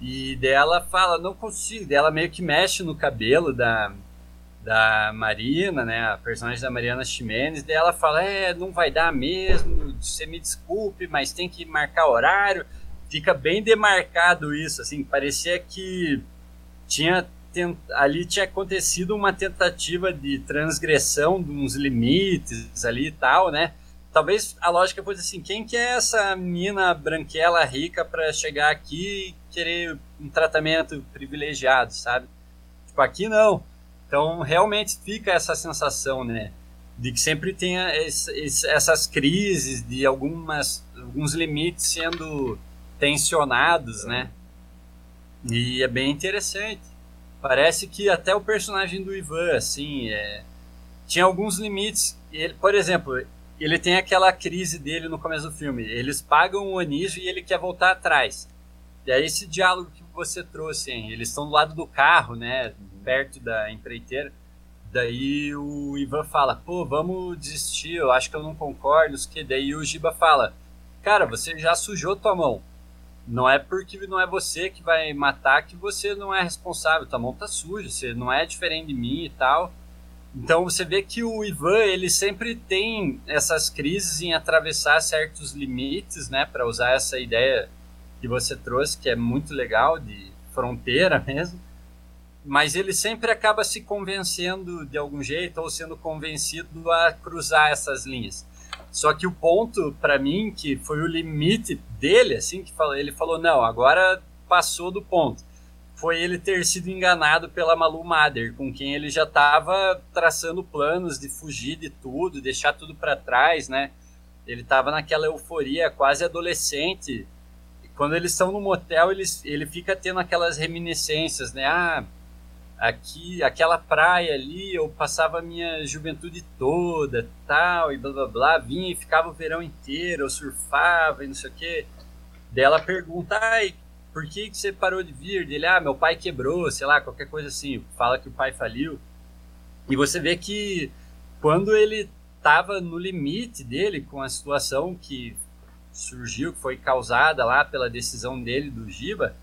e dela fala, não consigo, dela meio que mexe no cabelo da, da Marina, né, a personagem da Mariana Ximenes, daí ela fala, é, não vai dar mesmo, você me desculpe, mas tem que marcar horário, fica bem demarcado isso, assim, parecia que tinha ali tinha acontecido uma tentativa de transgressão de uns limites ali e tal, né? Talvez a lógica fosse assim, quem que é essa mina branquela rica para chegar aqui e querer um tratamento privilegiado, sabe? Tipo, aqui não. Então, realmente fica essa sensação, né? De que sempre tem essas crises de algumas, alguns limites sendo tensionados, né? E é bem interessante. Parece que até o personagem do Ivan, assim, é, tinha alguns limites. Ele, por exemplo, ele tem aquela crise dele no começo do filme. Eles pagam o Anísio e ele quer voltar atrás. E aí esse diálogo que você trouxe, hein? eles estão do lado do carro, né, perto da empreiteira. Daí o Ivan fala, pô, vamos desistir, eu acho que eu não concordo, que. Daí o Giba fala, cara, você já sujou tua mão. Não é porque não é você que vai matar que você não é responsável. Tua mão tá suja, você não é diferente de mim e tal. Então você vê que o Ivan ele sempre tem essas crises em atravessar certos limites, né, para usar essa ideia que você trouxe, que é muito legal de fronteira mesmo. Mas ele sempre acaba se convencendo de algum jeito ou sendo convencido a cruzar essas linhas. Só que o ponto para mim que foi o limite dele, assim que ele falou não, agora passou do ponto. Foi ele ter sido enganado pela Malu Mader, com quem ele já estava traçando planos de fugir de tudo, deixar tudo para trás, né? Ele estava naquela euforia quase adolescente. Quando eles estão no motel, ele, ele fica tendo aquelas reminiscências, né? Ah, aqui, aquela praia ali, eu passava a minha juventude toda, tal, e blá blá blá, vinha e ficava o verão inteiro, eu surfava e não sei o quê. Daí ela pergunta, ai, por que, que você parou de vir? Dele, ah, meu pai quebrou, sei lá, qualquer coisa assim, fala que o pai faliu. E você vê que quando ele estava no limite dele com a situação que surgiu, que foi causada lá pela decisão dele do Giba,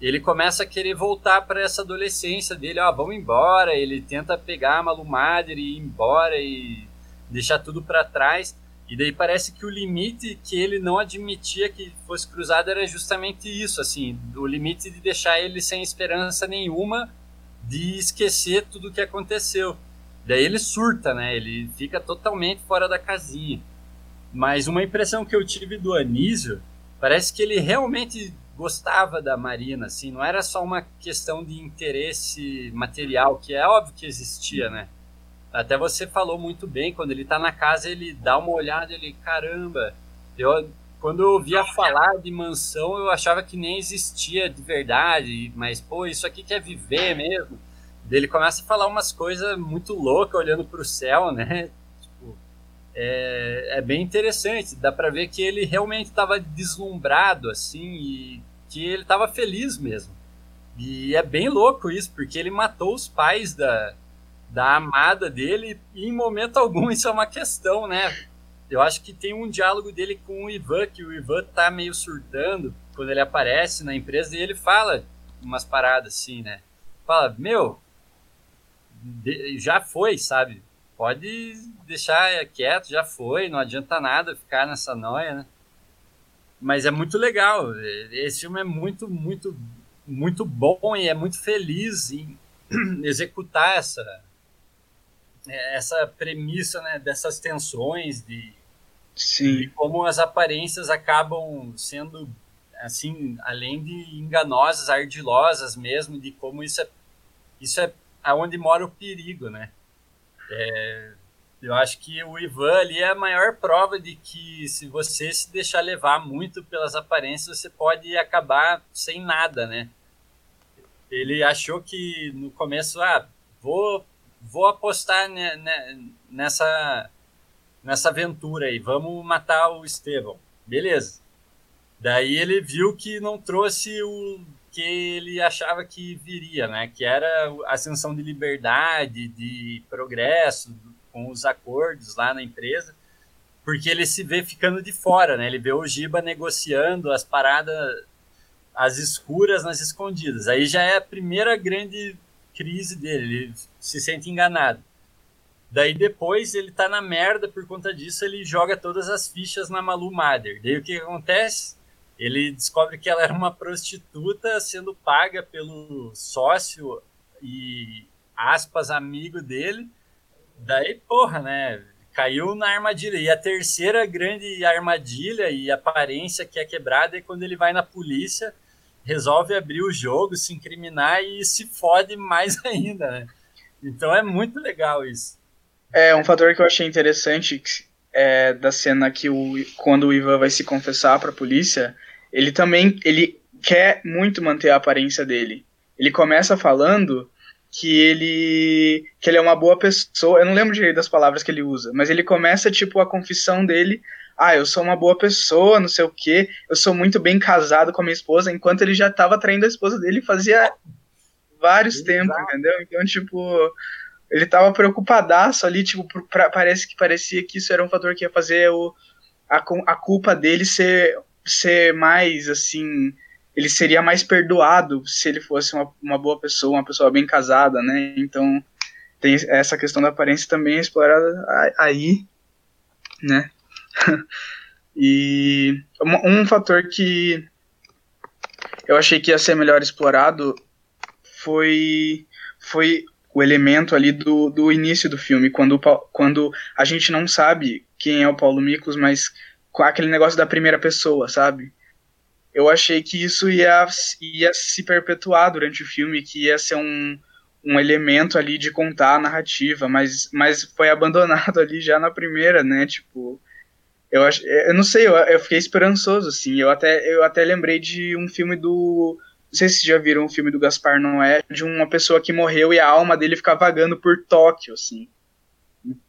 ele começa a querer voltar para essa adolescência dele, ó, vamos embora, ele tenta pegar a Malu Mader e ir embora e deixar tudo para trás. E daí parece que o limite que ele não admitia que fosse cruzado era justamente isso, assim, o limite de deixar ele sem esperança nenhuma de esquecer tudo o que aconteceu. Daí ele surta, né? Ele fica totalmente fora da casinha. Mas uma impressão que eu tive do Anísio, parece que ele realmente gostava da Marina, assim, não era só uma questão de interesse material, que é óbvio que existia, né? Até você falou muito bem, quando ele tá na casa, ele dá uma olhada, ele, caramba, eu quando eu ouvia falar de mansão, eu achava que nem existia de verdade, mas pô, isso aqui quer viver mesmo. Ele começa a falar umas coisas muito loucas olhando para o céu, né? É, é bem interessante. Dá para ver que ele realmente estava deslumbrado assim e que ele estava feliz mesmo. E é bem louco isso, porque ele matou os pais da, da amada dele e em momento algum isso é uma questão, né? Eu acho que tem um diálogo dele com o Ivan, que o Ivan tá meio surtando quando ele aparece na empresa e ele fala umas paradas assim, né? Fala, meu, já foi, sabe? Pode deixar quieto, já foi, não adianta nada ficar nessa noia, né? Mas é muito legal. Esse filme é muito, muito, muito bom e é muito feliz em executar essa essa premissa né, dessas tensões de, Sim. de como as aparências acabam sendo assim além de enganosas ardilosas mesmo de como isso é isso é aonde mora o perigo né é, eu acho que o Ivan ali é a maior prova de que se você se deixar levar muito pelas aparências, você pode acabar sem nada, né? Ele achou que no começo, ah, vou, vou apostar nessa, nessa aventura aí, vamos matar o Estevão. Beleza. Daí ele viu que não trouxe o, que ele achava que viria, né? Que era a sensação de liberdade, de progresso, com os acordos lá na empresa, porque ele se vê ficando de fora, né? Ele vê o Giba negociando as paradas, as escuras nas escondidas. Aí já é a primeira grande crise dele, ele se sente enganado. Daí depois ele tá na merda por conta disso, ele joga todas as fichas na Malu Mader. Daí o que acontece? Ele descobre que ela era uma prostituta sendo paga pelo sócio e aspas amigo dele. Daí, porra, né? Caiu na armadilha. E a terceira grande armadilha e aparência que é quebrada é quando ele vai na polícia, resolve abrir o jogo, se incriminar e se fode mais ainda, né? Então é muito legal isso. É, um fator que eu achei interessante é, da cena que o, quando o Ivan vai se confessar para a polícia, ele também ele quer muito manter a aparência dele. Ele começa falando que ele que ele é uma boa pessoa. Eu não lembro direito das palavras que ele usa, mas ele começa tipo a confissão dele. Ah, eu sou uma boa pessoa, não sei o que. Eu sou muito bem casado com a minha esposa, enquanto ele já estava traindo a esposa dele fazia vários Exato. tempos, entendeu? Então, tipo, ele tava preocupadaço ali, tipo, pra, parece que parecia que isso era um fator que ia fazer o, a, a culpa dele ser ser mais assim. Ele seria mais perdoado se ele fosse uma, uma boa pessoa, uma pessoa bem casada, né? Então tem essa questão da aparência também explorada aí, né? e um, um fator que eu achei que ia ser melhor explorado foi foi o elemento ali do, do início do filme, quando, quando a gente não sabe quem é o Paulo Miklos, mas com aquele negócio da primeira pessoa, sabe? Eu achei que isso ia, ia se perpetuar durante o filme, que ia ser um, um elemento ali de contar a narrativa, mas, mas foi abandonado ali já na primeira, né? Tipo, eu, ach, eu não sei, eu, eu fiquei esperançoso, assim. Eu até, eu até lembrei de um filme do. Não sei se já viram um filme do Gaspar Noé, de uma pessoa que morreu e a alma dele fica vagando por Tóquio, assim.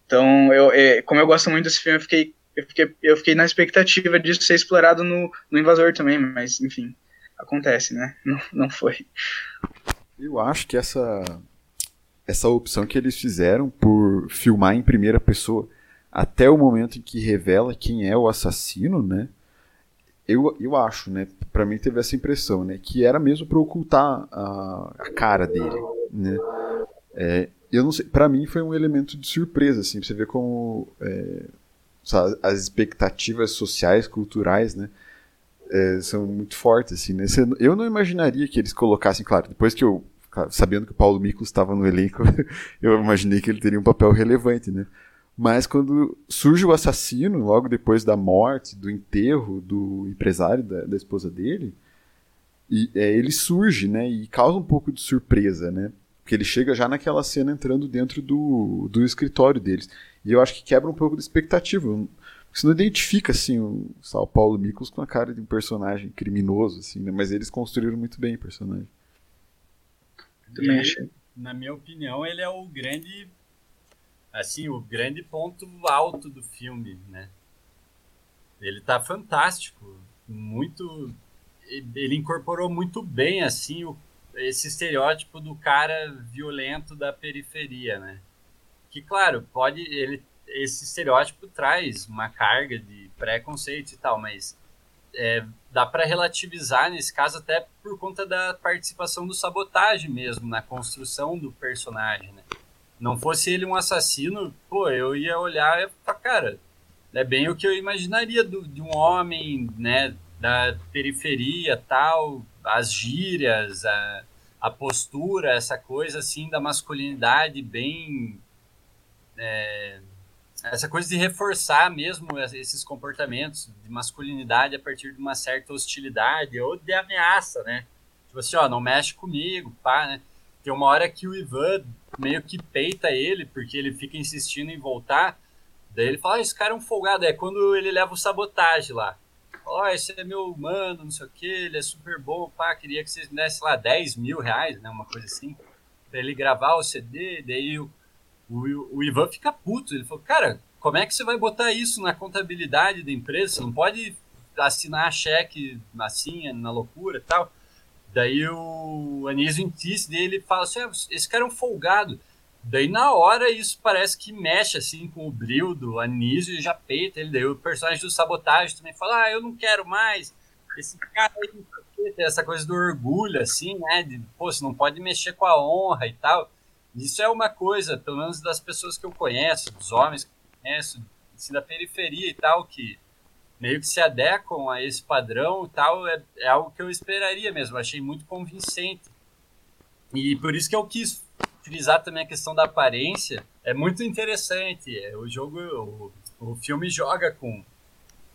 Então, eu, é, como eu gosto muito desse filme, eu fiquei eu fiquei, eu fiquei na expectativa disso ser explorado no, no Invasor também, mas enfim, acontece, né? Não, não foi. Eu acho que essa, essa opção que eles fizeram por filmar em primeira pessoa até o momento em que revela quem é o assassino, né? Eu, eu acho, né? Pra mim teve essa impressão, né? Que era mesmo para ocultar a, a cara dele, né? É, eu não sei, para mim foi um elemento de surpresa, assim, pra você ver como é, as expectativas sociais, culturais, né? É, são muito fortes, assim, né? Eu não imaginaria que eles colocassem, claro, depois que eu, sabendo que o Paulo Miklos estava no elenco, eu imaginei que ele teria um papel relevante, né? Mas quando surge o assassino, logo depois da morte, do enterro do empresário da, da esposa dele, e, é, ele surge, né? E causa um pouco de surpresa, né? Porque ele chega já naquela cena entrando dentro do, do escritório deles. E eu acho que quebra um pouco da expectativa. Você não identifica assim o São Paulo Miklos com a cara de um personagem criminoso, assim, né? Mas eles construíram muito bem o personagem. Também achei. Na minha opinião, ele é o grande assim, o grande ponto alto do filme, né? Ele tá fantástico, muito ele incorporou muito bem assim o, esse estereótipo do cara violento da periferia, né? que claro, pode ele esse estereótipo traz uma carga de preconceito e tal, mas é, dá para relativizar nesse caso até por conta da participação do sabotagem mesmo na construção do personagem, né? Não fosse ele um assassino, pô, eu ia olhar e falar, cara, é bem o que eu imaginaria do, de um homem, né, da periferia, tal, as gírias, a, a postura, essa coisa assim da masculinidade bem é, essa coisa de reforçar mesmo esses comportamentos de masculinidade a partir de uma certa hostilidade ou de ameaça, né? Tipo assim, ó, não mexe comigo, pá, né? Tem uma hora que o Ivan meio que peita ele, porque ele fica insistindo em voltar. Daí ele fala, ah, esse cara é um folgado. É quando ele leva o sabotagem lá. Ó, oh, esse é meu mano, não sei o que, ele é super bom, pá, queria que vocês dessem lá 10 mil reais, né? Uma coisa assim. Pra ele gravar o CD, daí o o, o Ivan fica puto. Ele falou, cara, como é que você vai botar isso na contabilidade da empresa? Você não pode assinar cheque assim, na loucura e tal. Daí o Anísio insiste dele fala assim: ah, esse cara é um folgado. Daí na hora isso parece que mexe assim com o brilho do Anísio e já peita ele. Daí o personagem do Sabotagem também fala: ah, eu não quero mais. Esse cara aí essa coisa do orgulho, assim, né? De, pô, você não pode mexer com a honra e tal. Isso é uma coisa, pelo menos das pessoas que eu conheço, dos homens que eu conheço, assim, da periferia e tal, que meio que se adequam a esse padrão tal, é, é algo que eu esperaria mesmo. Achei muito convincente. E por isso que eu quis frisar também a questão da aparência. É muito interessante. É, o jogo, o, o filme joga com,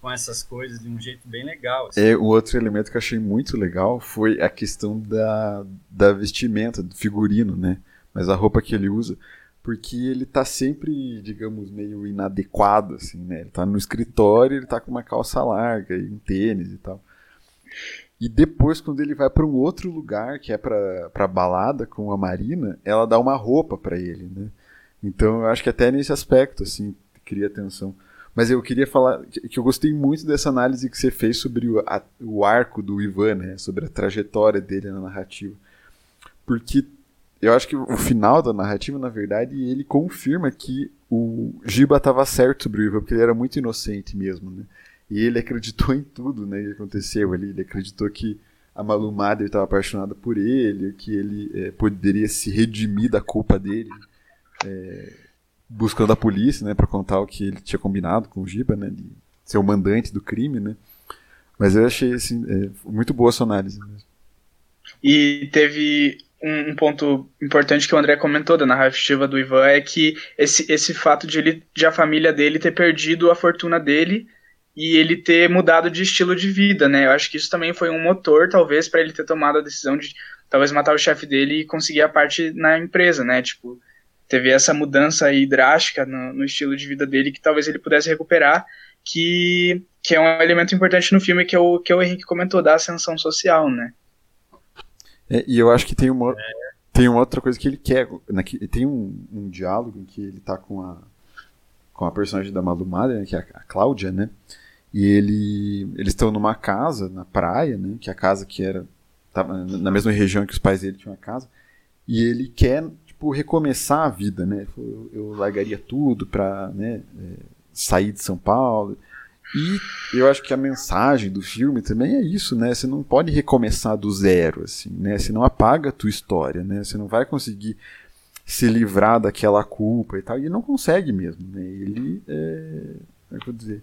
com essas coisas de um jeito bem legal. Assim. É, o outro elemento que eu achei muito legal foi a questão da, da vestimenta, do figurino, né? Mas a roupa que ele usa porque ele tá sempre, digamos, meio inadequado, assim, né? Ele tá no escritório, ele tá com uma calça larga e um tênis e tal. E depois, quando ele vai para um outro lugar, que é pra, pra balada com a Marina, ela dá uma roupa para ele, né? Então eu acho que até nesse aspecto, assim, cria atenção. Mas eu queria falar que eu gostei muito dessa análise que você fez sobre o, a, o arco do Ivan, né? Sobre a trajetória dele na narrativa. Porque eu acho que o final da narrativa, na verdade, ele confirma que o Giba estava certo sobre o Ivan, porque ele era muito inocente mesmo, né? E ele acreditou em tudo, né, que aconteceu ali. Ele acreditou que a Malu Mader estava apaixonada por ele, que ele é, poderia se redimir da culpa dele, é, buscando a polícia, né, para contar o que ele tinha combinado com o Giba, né, de ser o mandante do crime, né. Mas eu achei assim, é, muito boa a sua análise. Mesmo. E teve um, um, ponto importante que o André comentou da narrativa do Ivan é que esse, esse fato de ele de a família dele ter perdido a fortuna dele e ele ter mudado de estilo de vida, né? Eu acho que isso também foi um motor, talvez, para ele ter tomado a decisão de talvez matar o chefe dele e conseguir a parte na empresa, né? Tipo, teve essa mudança aí drástica no, no estilo de vida dele que talvez ele pudesse recuperar, que, que é um elemento importante no filme que, o que o Henrique comentou, da ascensão social, né? É, e eu acho que tem uma, tem uma outra coisa que ele quer. Né, tem um, um, diálogo em que ele tá com a, com a personagem da Malu Mader, né, que é a, a Cláudia, né? E ele, eles estão numa casa na praia, né? Que é a casa que era tava na mesma região que os pais dele tinham a casa. E ele quer tipo recomeçar a vida, né? Eu, eu largaria tudo para né, é, sair de São Paulo. E eu acho que a mensagem do filme também é isso, né? Você não pode recomeçar do zero, assim, né? Você não apaga a tua história, né? Você não vai conseguir se livrar daquela culpa e tal. E não consegue mesmo, né? Ele, é, como é que eu vou dizer?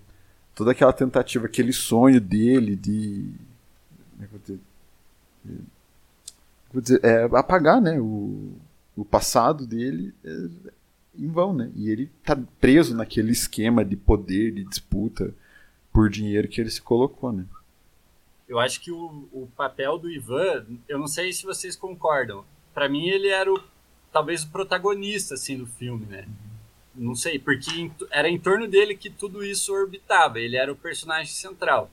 Toda aquela tentativa, aquele sonho dele de... Como é que eu vou dizer? Vou dizer é, apagar, né? O, o passado dele é, em vão, né? E ele tá preso naquele esquema de poder, de disputa por dinheiro que ele se colocou, né? Eu acho que o, o papel do Ivan, eu não sei se vocês concordam. Para mim ele era o talvez o protagonista assim do filme, né? Não sei, porque era em torno dele que tudo isso orbitava. Ele era o personagem central.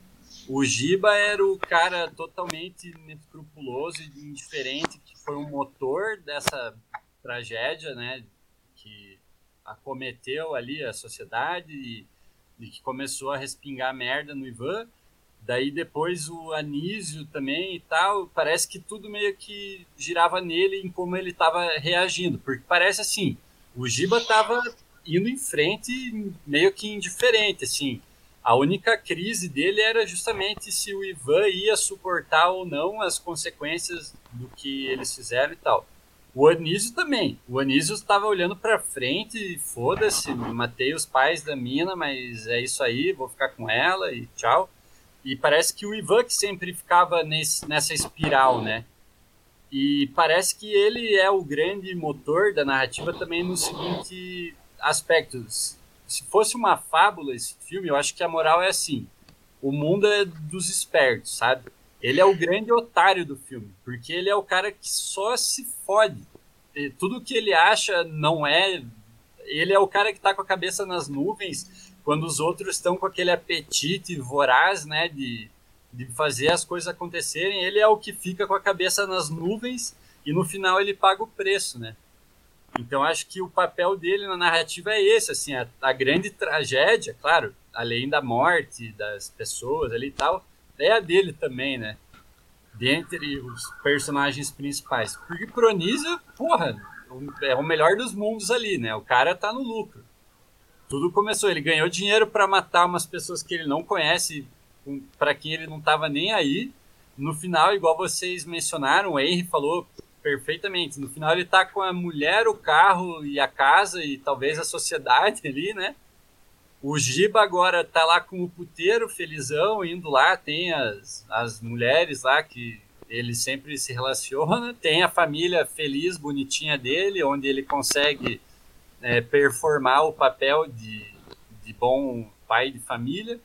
O Giba era o cara totalmente inescrupuloso e indiferente que foi um motor dessa tragédia, né? Que acometeu ali a sociedade e de que começou a respingar merda no Ivan. Daí depois o Anísio também e tal, parece que tudo meio que girava nele em como ele estava reagindo, porque parece assim, o Giba estava indo em frente meio que indiferente, assim. A única crise dele era justamente se o Ivan ia suportar ou não as consequências do que eles fizeram e tal. O Anísio também. O Anísio estava olhando para frente, foda-se, matei os pais da mina, mas é isso aí, vou ficar com ela e tchau. E parece que o Ivan que sempre ficava nesse, nessa espiral, né? E parece que ele é o grande motor da narrativa também no seguinte aspecto. Se fosse uma fábula esse filme, eu acho que a moral é assim: o mundo é dos espertos, sabe? Ele é o grande otário do filme, porque ele é o cara que só se fode. Tudo que ele acha não é. Ele é o cara que tá com a cabeça nas nuvens, quando os outros estão com aquele apetite voraz, né, de, de fazer as coisas acontecerem. Ele é o que fica com a cabeça nas nuvens e no final ele paga o preço, né? Então acho que o papel dele na narrativa é esse, assim, a, a grande tragédia, claro, além da morte das pessoas ali e tal, é a dele também, né? dentre os personagens principais. Porque pro Anísio, porra, é o melhor dos mundos ali, né? O cara tá no lucro. Tudo começou, ele ganhou dinheiro para matar umas pessoas que ele não conhece, para quem ele não tava nem aí. No final, igual vocês mencionaram, o Henry falou perfeitamente. No final ele tá com a mulher, o carro e a casa e talvez a sociedade ali, né? O Giba agora tá lá com o puteiro, felizão, indo lá, tem as, as mulheres lá que ele sempre se relaciona, tem a família feliz, bonitinha dele, onde ele consegue é, performar o papel de, de bom pai de família.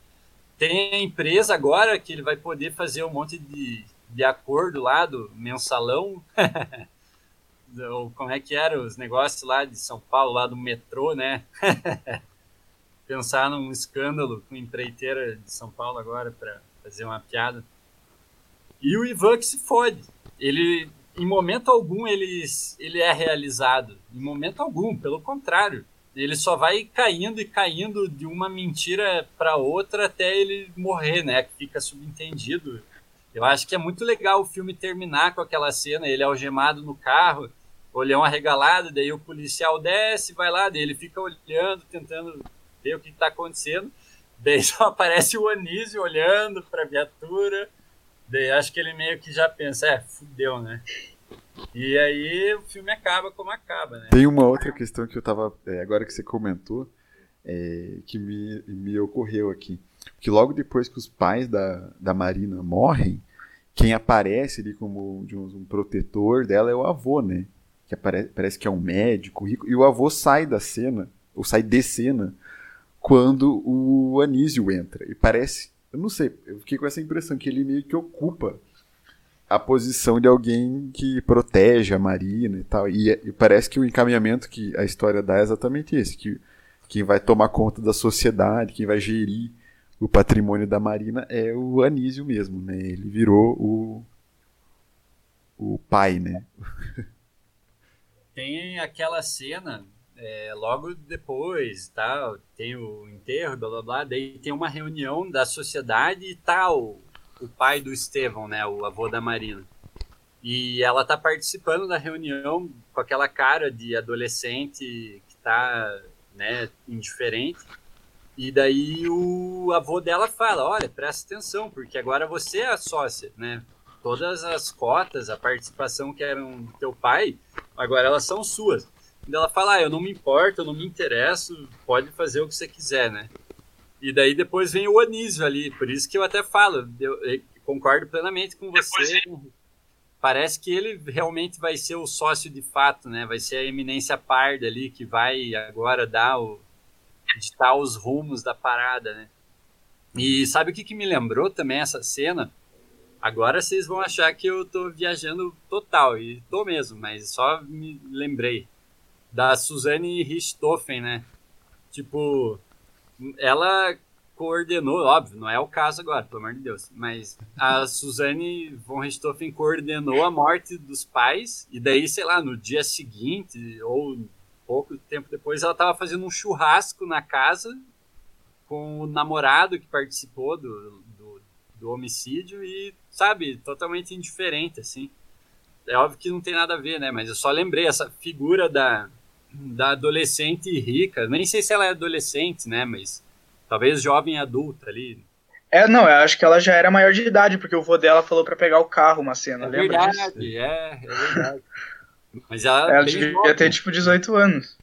Tem a empresa agora que ele vai poder fazer um monte de, de acordo lá do mensalão. do, como é que eram os negócios lá de São Paulo, lá do metrô, né? Pensar num escândalo com empreiteira de São Paulo agora para fazer uma piada. E o Ivan que se fode. Ele, em momento algum, ele, ele é realizado. Em momento algum, pelo contrário. Ele só vai caindo e caindo de uma mentira para outra até ele morrer, né? Que fica subentendido eu acho que é muito legal o filme terminar com aquela cena, ele algemado no carro, olhão arregalado, daí o policial desce, vai lá, daí ele fica olhando, tentando ver o que está acontecendo. Daí só aparece o Anísio olhando para a viatura. Daí acho que ele meio que já pensa, é, fudeu, né? E aí o filme acaba como acaba, né? Tem uma outra questão que eu tava. É, agora que você comentou, é, que me, me ocorreu aqui que logo depois que os pais da, da Marina morrem, quem aparece ali como um, protetor dela é o avô, né? Que aparece, parece que é um médico rico. E o avô sai da cena, ou sai de cena, quando o Anísio entra. E parece, eu não sei, eu fiquei com essa impressão que ele meio que ocupa a posição de alguém que protege a Marina e tal. E, e, parece que o encaminhamento que a história dá é exatamente esse, que quem vai tomar conta da sociedade, quem vai gerir o patrimônio da Marina é o Anísio mesmo, né? Ele virou o o pai, né? Tem aquela cena é, logo depois, tá? Tem o enterro, blá blá blá. Daí tem uma reunião da sociedade e tá o, o pai do Estevão, né? O avô da Marina. E ela tá participando da reunião com aquela cara de adolescente que tá, né, indiferente. E daí o avô dela fala: olha, presta atenção, porque agora você é a sócia, né? Todas as cotas, a participação que eram do teu pai, agora elas são suas. E ela fala: ah, eu não me importo, eu não me interesso, pode fazer o que você quiser, né? E daí depois vem o Anísio ali, por isso que eu até falo, eu, eu concordo plenamente com você. Parece que ele realmente vai ser o sócio de fato, né? Vai ser a eminência parda ali que vai agora dar o, ditar os rumos da parada, né? E sabe o que, que me lembrou também essa cena? Agora vocês vão achar que eu tô viajando total, e tô mesmo, mas só me lembrei da Suzanne Richthofen, né? Tipo, ela coordenou, óbvio, não é o caso agora, pelo amor de Deus, mas a Suzanne von Richthofen coordenou a morte dos pais, e daí, sei lá, no dia seguinte, ou pouco tempo depois, ela estava fazendo um churrasco na casa com o namorado que participou do, do, do, homicídio e, sabe, totalmente indiferente, assim. É óbvio que não tem nada a ver, né? Mas eu só lembrei essa figura da, da adolescente rica. Nem sei se ela é adolescente, né? Mas talvez jovem adulta ali. É, não, eu acho que ela já era maior de idade, porque o vô dela falou para pegar o carro uma cena, é lembra verdade, disso? É, é verdade. Mas ela, ela devia ter tipo 18 anos.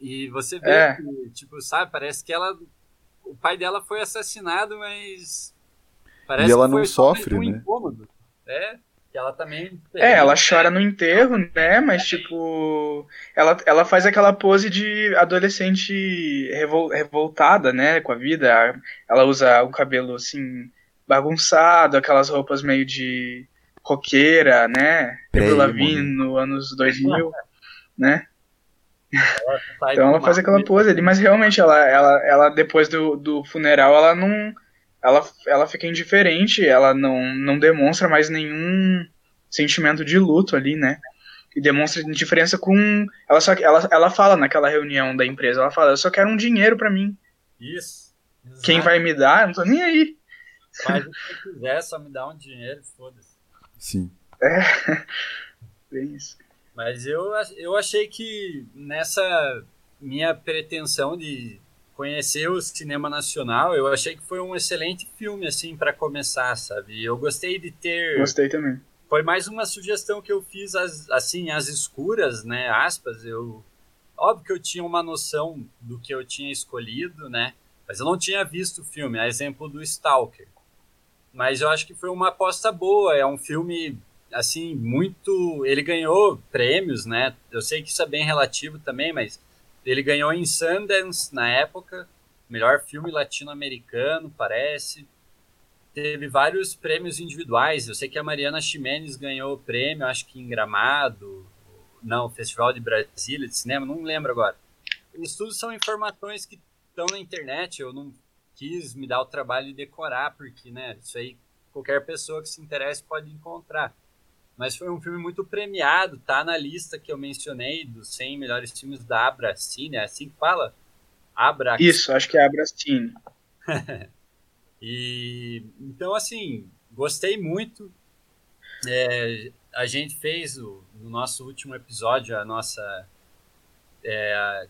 E você vê é. que, tipo, sabe, parece que ela. O pai dela foi assassinado, mas. Parece e ela que não sofre, um né? Incômodo. É, que ela também. É, ela chora no enterro, né? Mas, tipo. Ela, ela faz aquela pose de adolescente revol, revoltada, né? Com a vida. Ela usa o cabelo assim. bagunçado, aquelas roupas meio de roqueira, né? Avril Lavigne no anos 2000, né? Ela então ela faz aquela pose ali, mas realmente ela, ela, ela depois do, do funeral, ela não. Ela, ela fica indiferente, ela não, não demonstra mais nenhum sentimento de luto ali, né? E demonstra indiferença com. Ela, só, ela, ela fala naquela reunião da empresa, ela fala, eu só quero um dinheiro para mim. Isso. Exato. Quem vai me dar, eu não tô nem aí. Faz o que quiser, só me dá um dinheiro, foda-se. Sim. É, bem isso. Mas eu, eu achei que nessa minha pretensão de conhecer o cinema nacional, eu achei que foi um excelente filme, assim, para começar, sabe? Eu gostei de ter. Gostei também. Foi mais uma sugestão que eu fiz, assim, às escuras, né? Aspas. Eu. Óbvio que eu tinha uma noção do que eu tinha escolhido, né? Mas eu não tinha visto o filme, a exemplo do Stalker. Mas eu acho que foi uma aposta boa. É um filme, assim, muito. Ele ganhou prêmios, né? Eu sei que isso é bem relativo também, mas ele ganhou em Sundance na época, melhor filme latino-americano, parece. Teve vários prêmios individuais. Eu sei que a Mariana Ximenes ganhou prêmio, acho que em Gramado, não, Festival de Brasília de Cinema, não lembro agora. Isso tudo são informações que estão na internet. Eu não quis me dar o trabalho de decorar, porque, né, isso aí qualquer pessoa que se interesse pode encontrar. Mas foi um filme muito premiado, tá na lista que eu mencionei dos 100 melhores filmes da Abracine, é assim que fala? Abra... Isso, acho que é Abracine. e então assim, gostei muito. É, a gente fez o, no nosso último episódio a nossa é,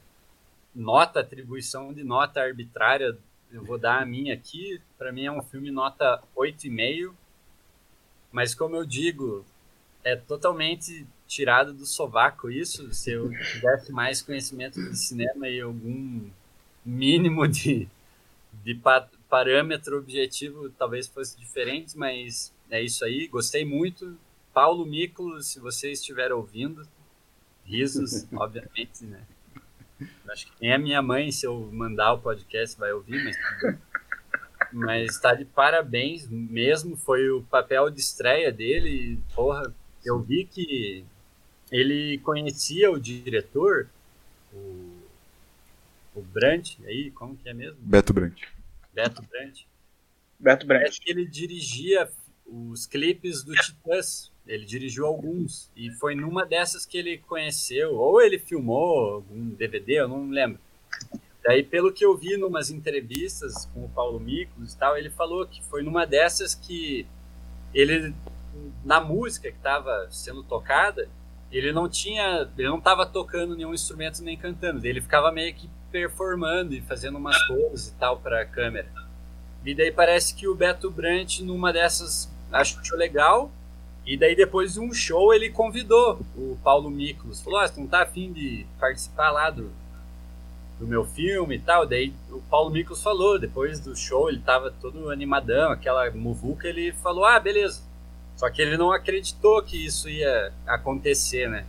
nota, atribuição de nota arbitrária. Eu vou dar a minha aqui. Para mim é um filme nota 8,5. Mas como eu digo, é totalmente tirado do sovaco isso. Se eu tivesse mais conhecimento de cinema e algum mínimo de, de pa parâmetro objetivo, talvez fosse diferente, mas é isso aí. Gostei muito. Paulo Miklo, se você estiver ouvindo, risos, obviamente, né? Acho que nem a minha mãe, se eu mandar o podcast, vai ouvir, mas mas tá de parabéns mesmo. Foi o papel de estreia dele. Porra, eu vi que ele conhecia o diretor, o, o Brandt, aí, como que é mesmo? Beto Brandt. Beto Brandt. Beto Brandt. que ele dirigia os clipes do Titãs. Ele dirigiu alguns. E foi numa dessas que ele conheceu. Ou ele filmou algum DVD, eu não lembro. Daí, pelo que eu vi numas entrevistas com o Paulo Miklos e tal, ele falou que foi numa dessas que ele na música que estava sendo tocada, ele não tinha, ele não estava tocando nenhum instrumento nem cantando, ele ficava meio que performando e fazendo umas coisas e tal para a câmera. E daí parece que o Beto Brant numa dessas achou legal, e daí depois de um show ele convidou o Paulo Miklos, falou: "Ah, você não tá afim de participar lá do do meu filme e tal. Daí o Paulo Miklos falou, depois do show, ele tava todo animadão, aquela muvuca, ele falou: "Ah, beleza. Só que ele não acreditou que isso ia acontecer, né?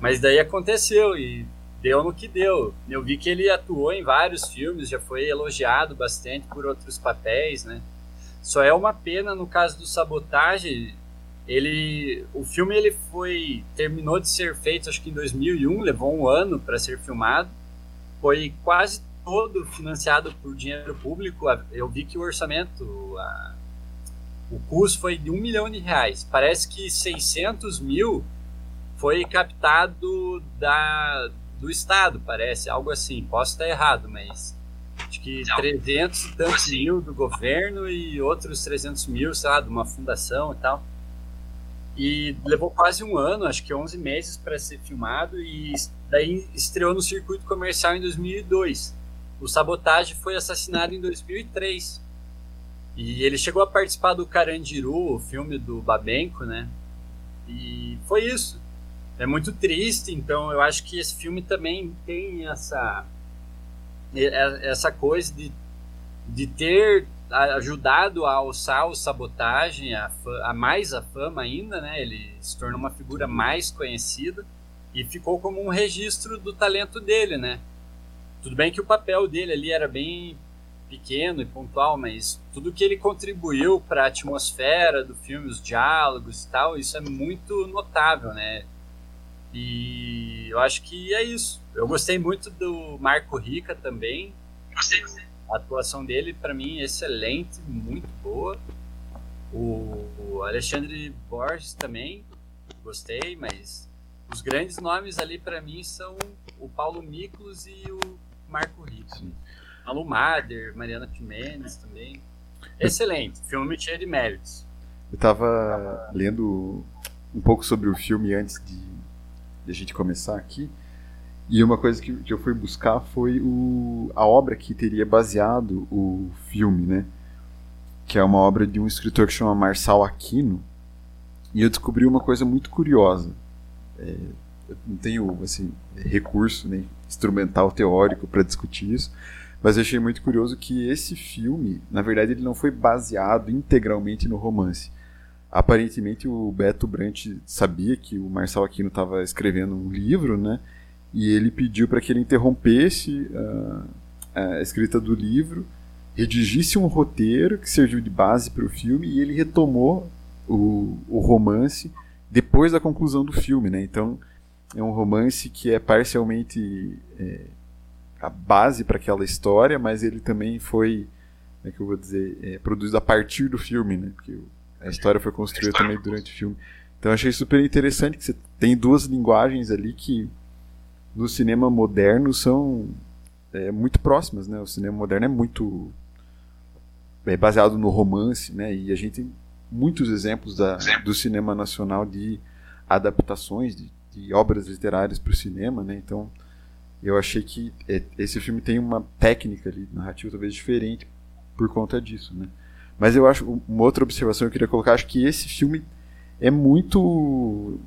Mas daí aconteceu e deu no que deu. Eu vi que ele atuou em vários filmes, já foi elogiado bastante por outros papéis, né? Só é uma pena no caso do Sabotagem, ele o filme ele foi terminou de ser feito acho que em 2001, levou um ano para ser filmado. Foi quase todo financiado por dinheiro público. Eu vi que o orçamento, a, o custo foi de um milhão de reais. Parece que 600 mil foi captado da, do Estado, parece, algo assim. Posso estar errado, mas acho que Não. 300 e tantos assim? mil do governo e outros 300 mil, sei lá, de uma fundação e tal. E levou quase um ano, acho que 11 meses para ser filmado e daí estreou no circuito comercial em 2002. O Sabotage foi assassinado em 2003. E ele chegou a participar do Carandiru, o filme do Babenco, né? E foi isso. É muito triste, então eu acho que esse filme também tem essa essa coisa de, de ter ajudado a alçar o sabotagem a, a mais a fama ainda, né? Ele se tornou uma figura mais conhecida e ficou como um registro do talento dele, né? Tudo bem que o papel dele ali era bem pequeno e pontual, mas tudo que ele contribuiu para a atmosfera do filme, os diálogos e tal, isso é muito notável, né? E eu acho que é isso. Eu gostei muito do Marco Rica também. Gostei, gostei. A atuação dele, para mim, é excelente, muito boa. O, o Alexandre Borges também, gostei, mas os grandes nomes ali para mim são o Paulo Miklos e o Marco Rica. Sim. Malu Mader, Mariana Jimenez também. Excelente, filme cheio de méritos. Eu estava lendo um pouco sobre o filme antes de, de a gente começar aqui. E uma coisa que, que eu fui buscar foi o, a obra que teria baseado o filme, né? Que é uma obra de um escritor que chama Marçal Aquino. E eu descobri uma coisa muito curiosa. É, eu não tenho assim, recurso nem instrumental teórico para discutir isso, mas eu achei muito curioso que esse filme, na verdade, ele não foi baseado integralmente no romance. Aparentemente o Beto Brant sabia que o Marçal Aquino estava escrevendo um livro, né? E ele pediu para que ele interrompesse uh, a escrita do livro, redigisse um roteiro que serviu de base para o filme e ele retomou o, o romance depois da conclusão do filme, né? Então é um romance que é parcialmente é, a base para aquela história, mas ele também foi, como é que eu vou dizer, é, produzido a partir do filme, né? Porque a história foi construída também durante o filme. Então eu achei super interessante que você tem duas linguagens ali que no cinema moderno são é, muito próximas, né? O cinema moderno é muito é baseado no romance, né? E a gente tem muitos exemplos da, do cinema nacional de adaptações de, de obras literárias para o cinema, né? Então eu achei que é, esse filme tem uma técnica ali narrativa talvez diferente por conta disso, né? Mas eu acho uma outra observação que eu queria colocar, acho que esse filme é muito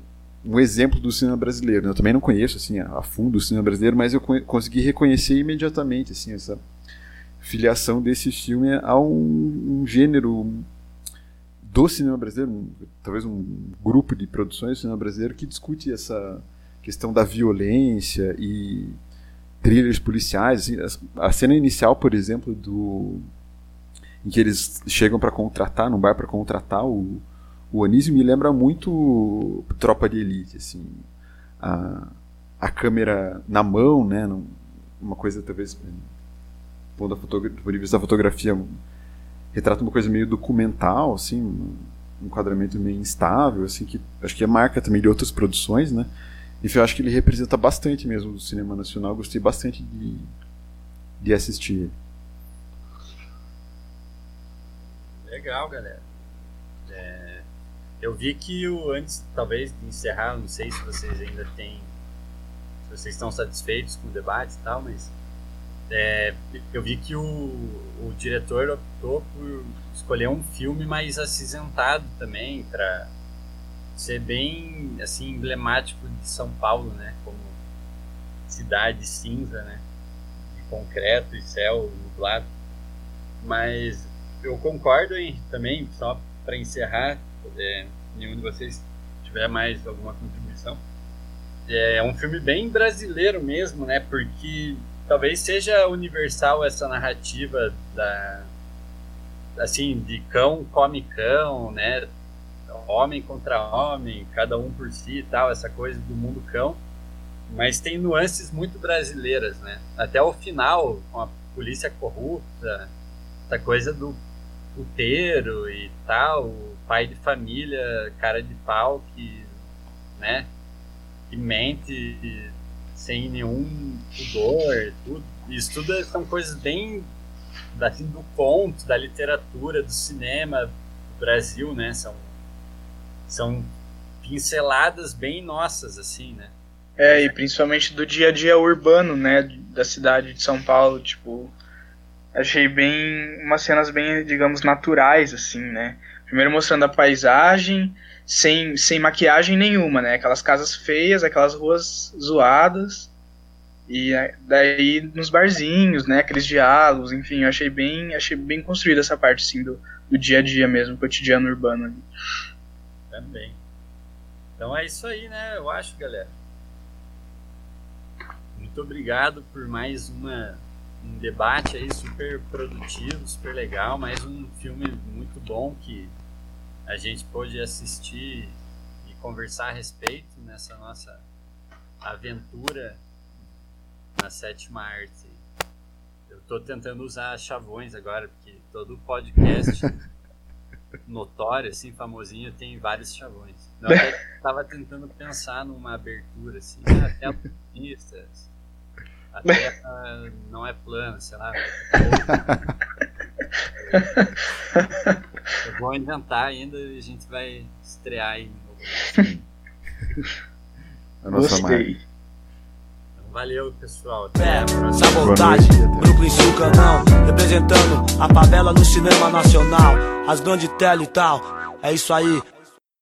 um exemplo do cinema brasileiro. Né? Eu também não conheço assim a fundo o cinema brasileiro, mas eu consegui reconhecer imediatamente assim essa filiação desse filme a um, um gênero do cinema brasileiro, talvez um grupo de produções do cinema brasileiro que discute essa questão da violência e trilhas policiais. Assim, a cena inicial, por exemplo, do em que eles chegam para contratar, num bar para contratar o, o Anísio, me lembra muito Tropa de Elite, assim. A, a câmera na mão, né, uma coisa talvez do ponto de vista da fotografia retrata uma coisa meio documental, assim, um enquadramento meio instável, assim, que acho que é marca também de outras produções, né? Enfim, eu acho que ele representa bastante mesmo o cinema nacional, gostei bastante de, de assistir ele. Legal, galera. É, eu vi que o antes, talvez, de encerrar, não sei se vocês ainda têm. Se vocês estão satisfeitos com o debate e tal, mas. É, eu vi que o, o diretor optou por escolher um filme mais acinzentado também, para ser bem assim emblemático de São Paulo, né? Como cidade cinza, né? De concreto e céu nublado. Mas eu concordo hein, também, só para encerrar, é, nenhum de vocês tiver mais alguma contribuição. É um filme bem brasileiro mesmo, né? Porque talvez seja universal essa narrativa da assim de cão come cão, né? Homem contra homem, cada um por si e tal, essa coisa do mundo cão. Mas tem nuances muito brasileiras, né? Até o final, com a polícia corrupta, essa coisa do puteiro e tal, pai de família, cara de pau que, né, que mente sem nenhum pudor, tudo. Isso tudo são coisas bem assim, do conto, da literatura, do cinema do Brasil, né? São, são pinceladas bem nossas, assim, né? É, e principalmente do dia a dia urbano, né? Da cidade de São Paulo, tipo, achei bem umas cenas bem, digamos, naturais assim, né? Primeiro mostrando a paisagem sem, sem maquiagem nenhuma, né? Aquelas casas feias, aquelas ruas zoadas. E daí nos barzinhos, né, aqueles diálogos, enfim, eu achei bem, achei bem construída essa parte assim do, do dia a dia mesmo, cotidiano urbano ali. Também. Então é isso aí, né? Eu acho, galera. Muito obrigado por mais uma um debate aí super produtivo, super legal, mais um filme muito bom que a gente pôde assistir e conversar a respeito nessa nossa aventura na sétima arte. Eu estou tentando usar chavões agora, porque todo podcast notório, assim, famosinho, tem vários chavões. Eu estava tentando pensar numa abertura, assim, ah, até pistas, a Terra não é plana, sei lá. Eu vou inventar ainda e a gente vai estrear aí. A nossa. Gostei. Valeu, pessoal. É, sabotagem, seu canal, representando a favela no cinema nacional, as grandes tela e tal. É isso aí,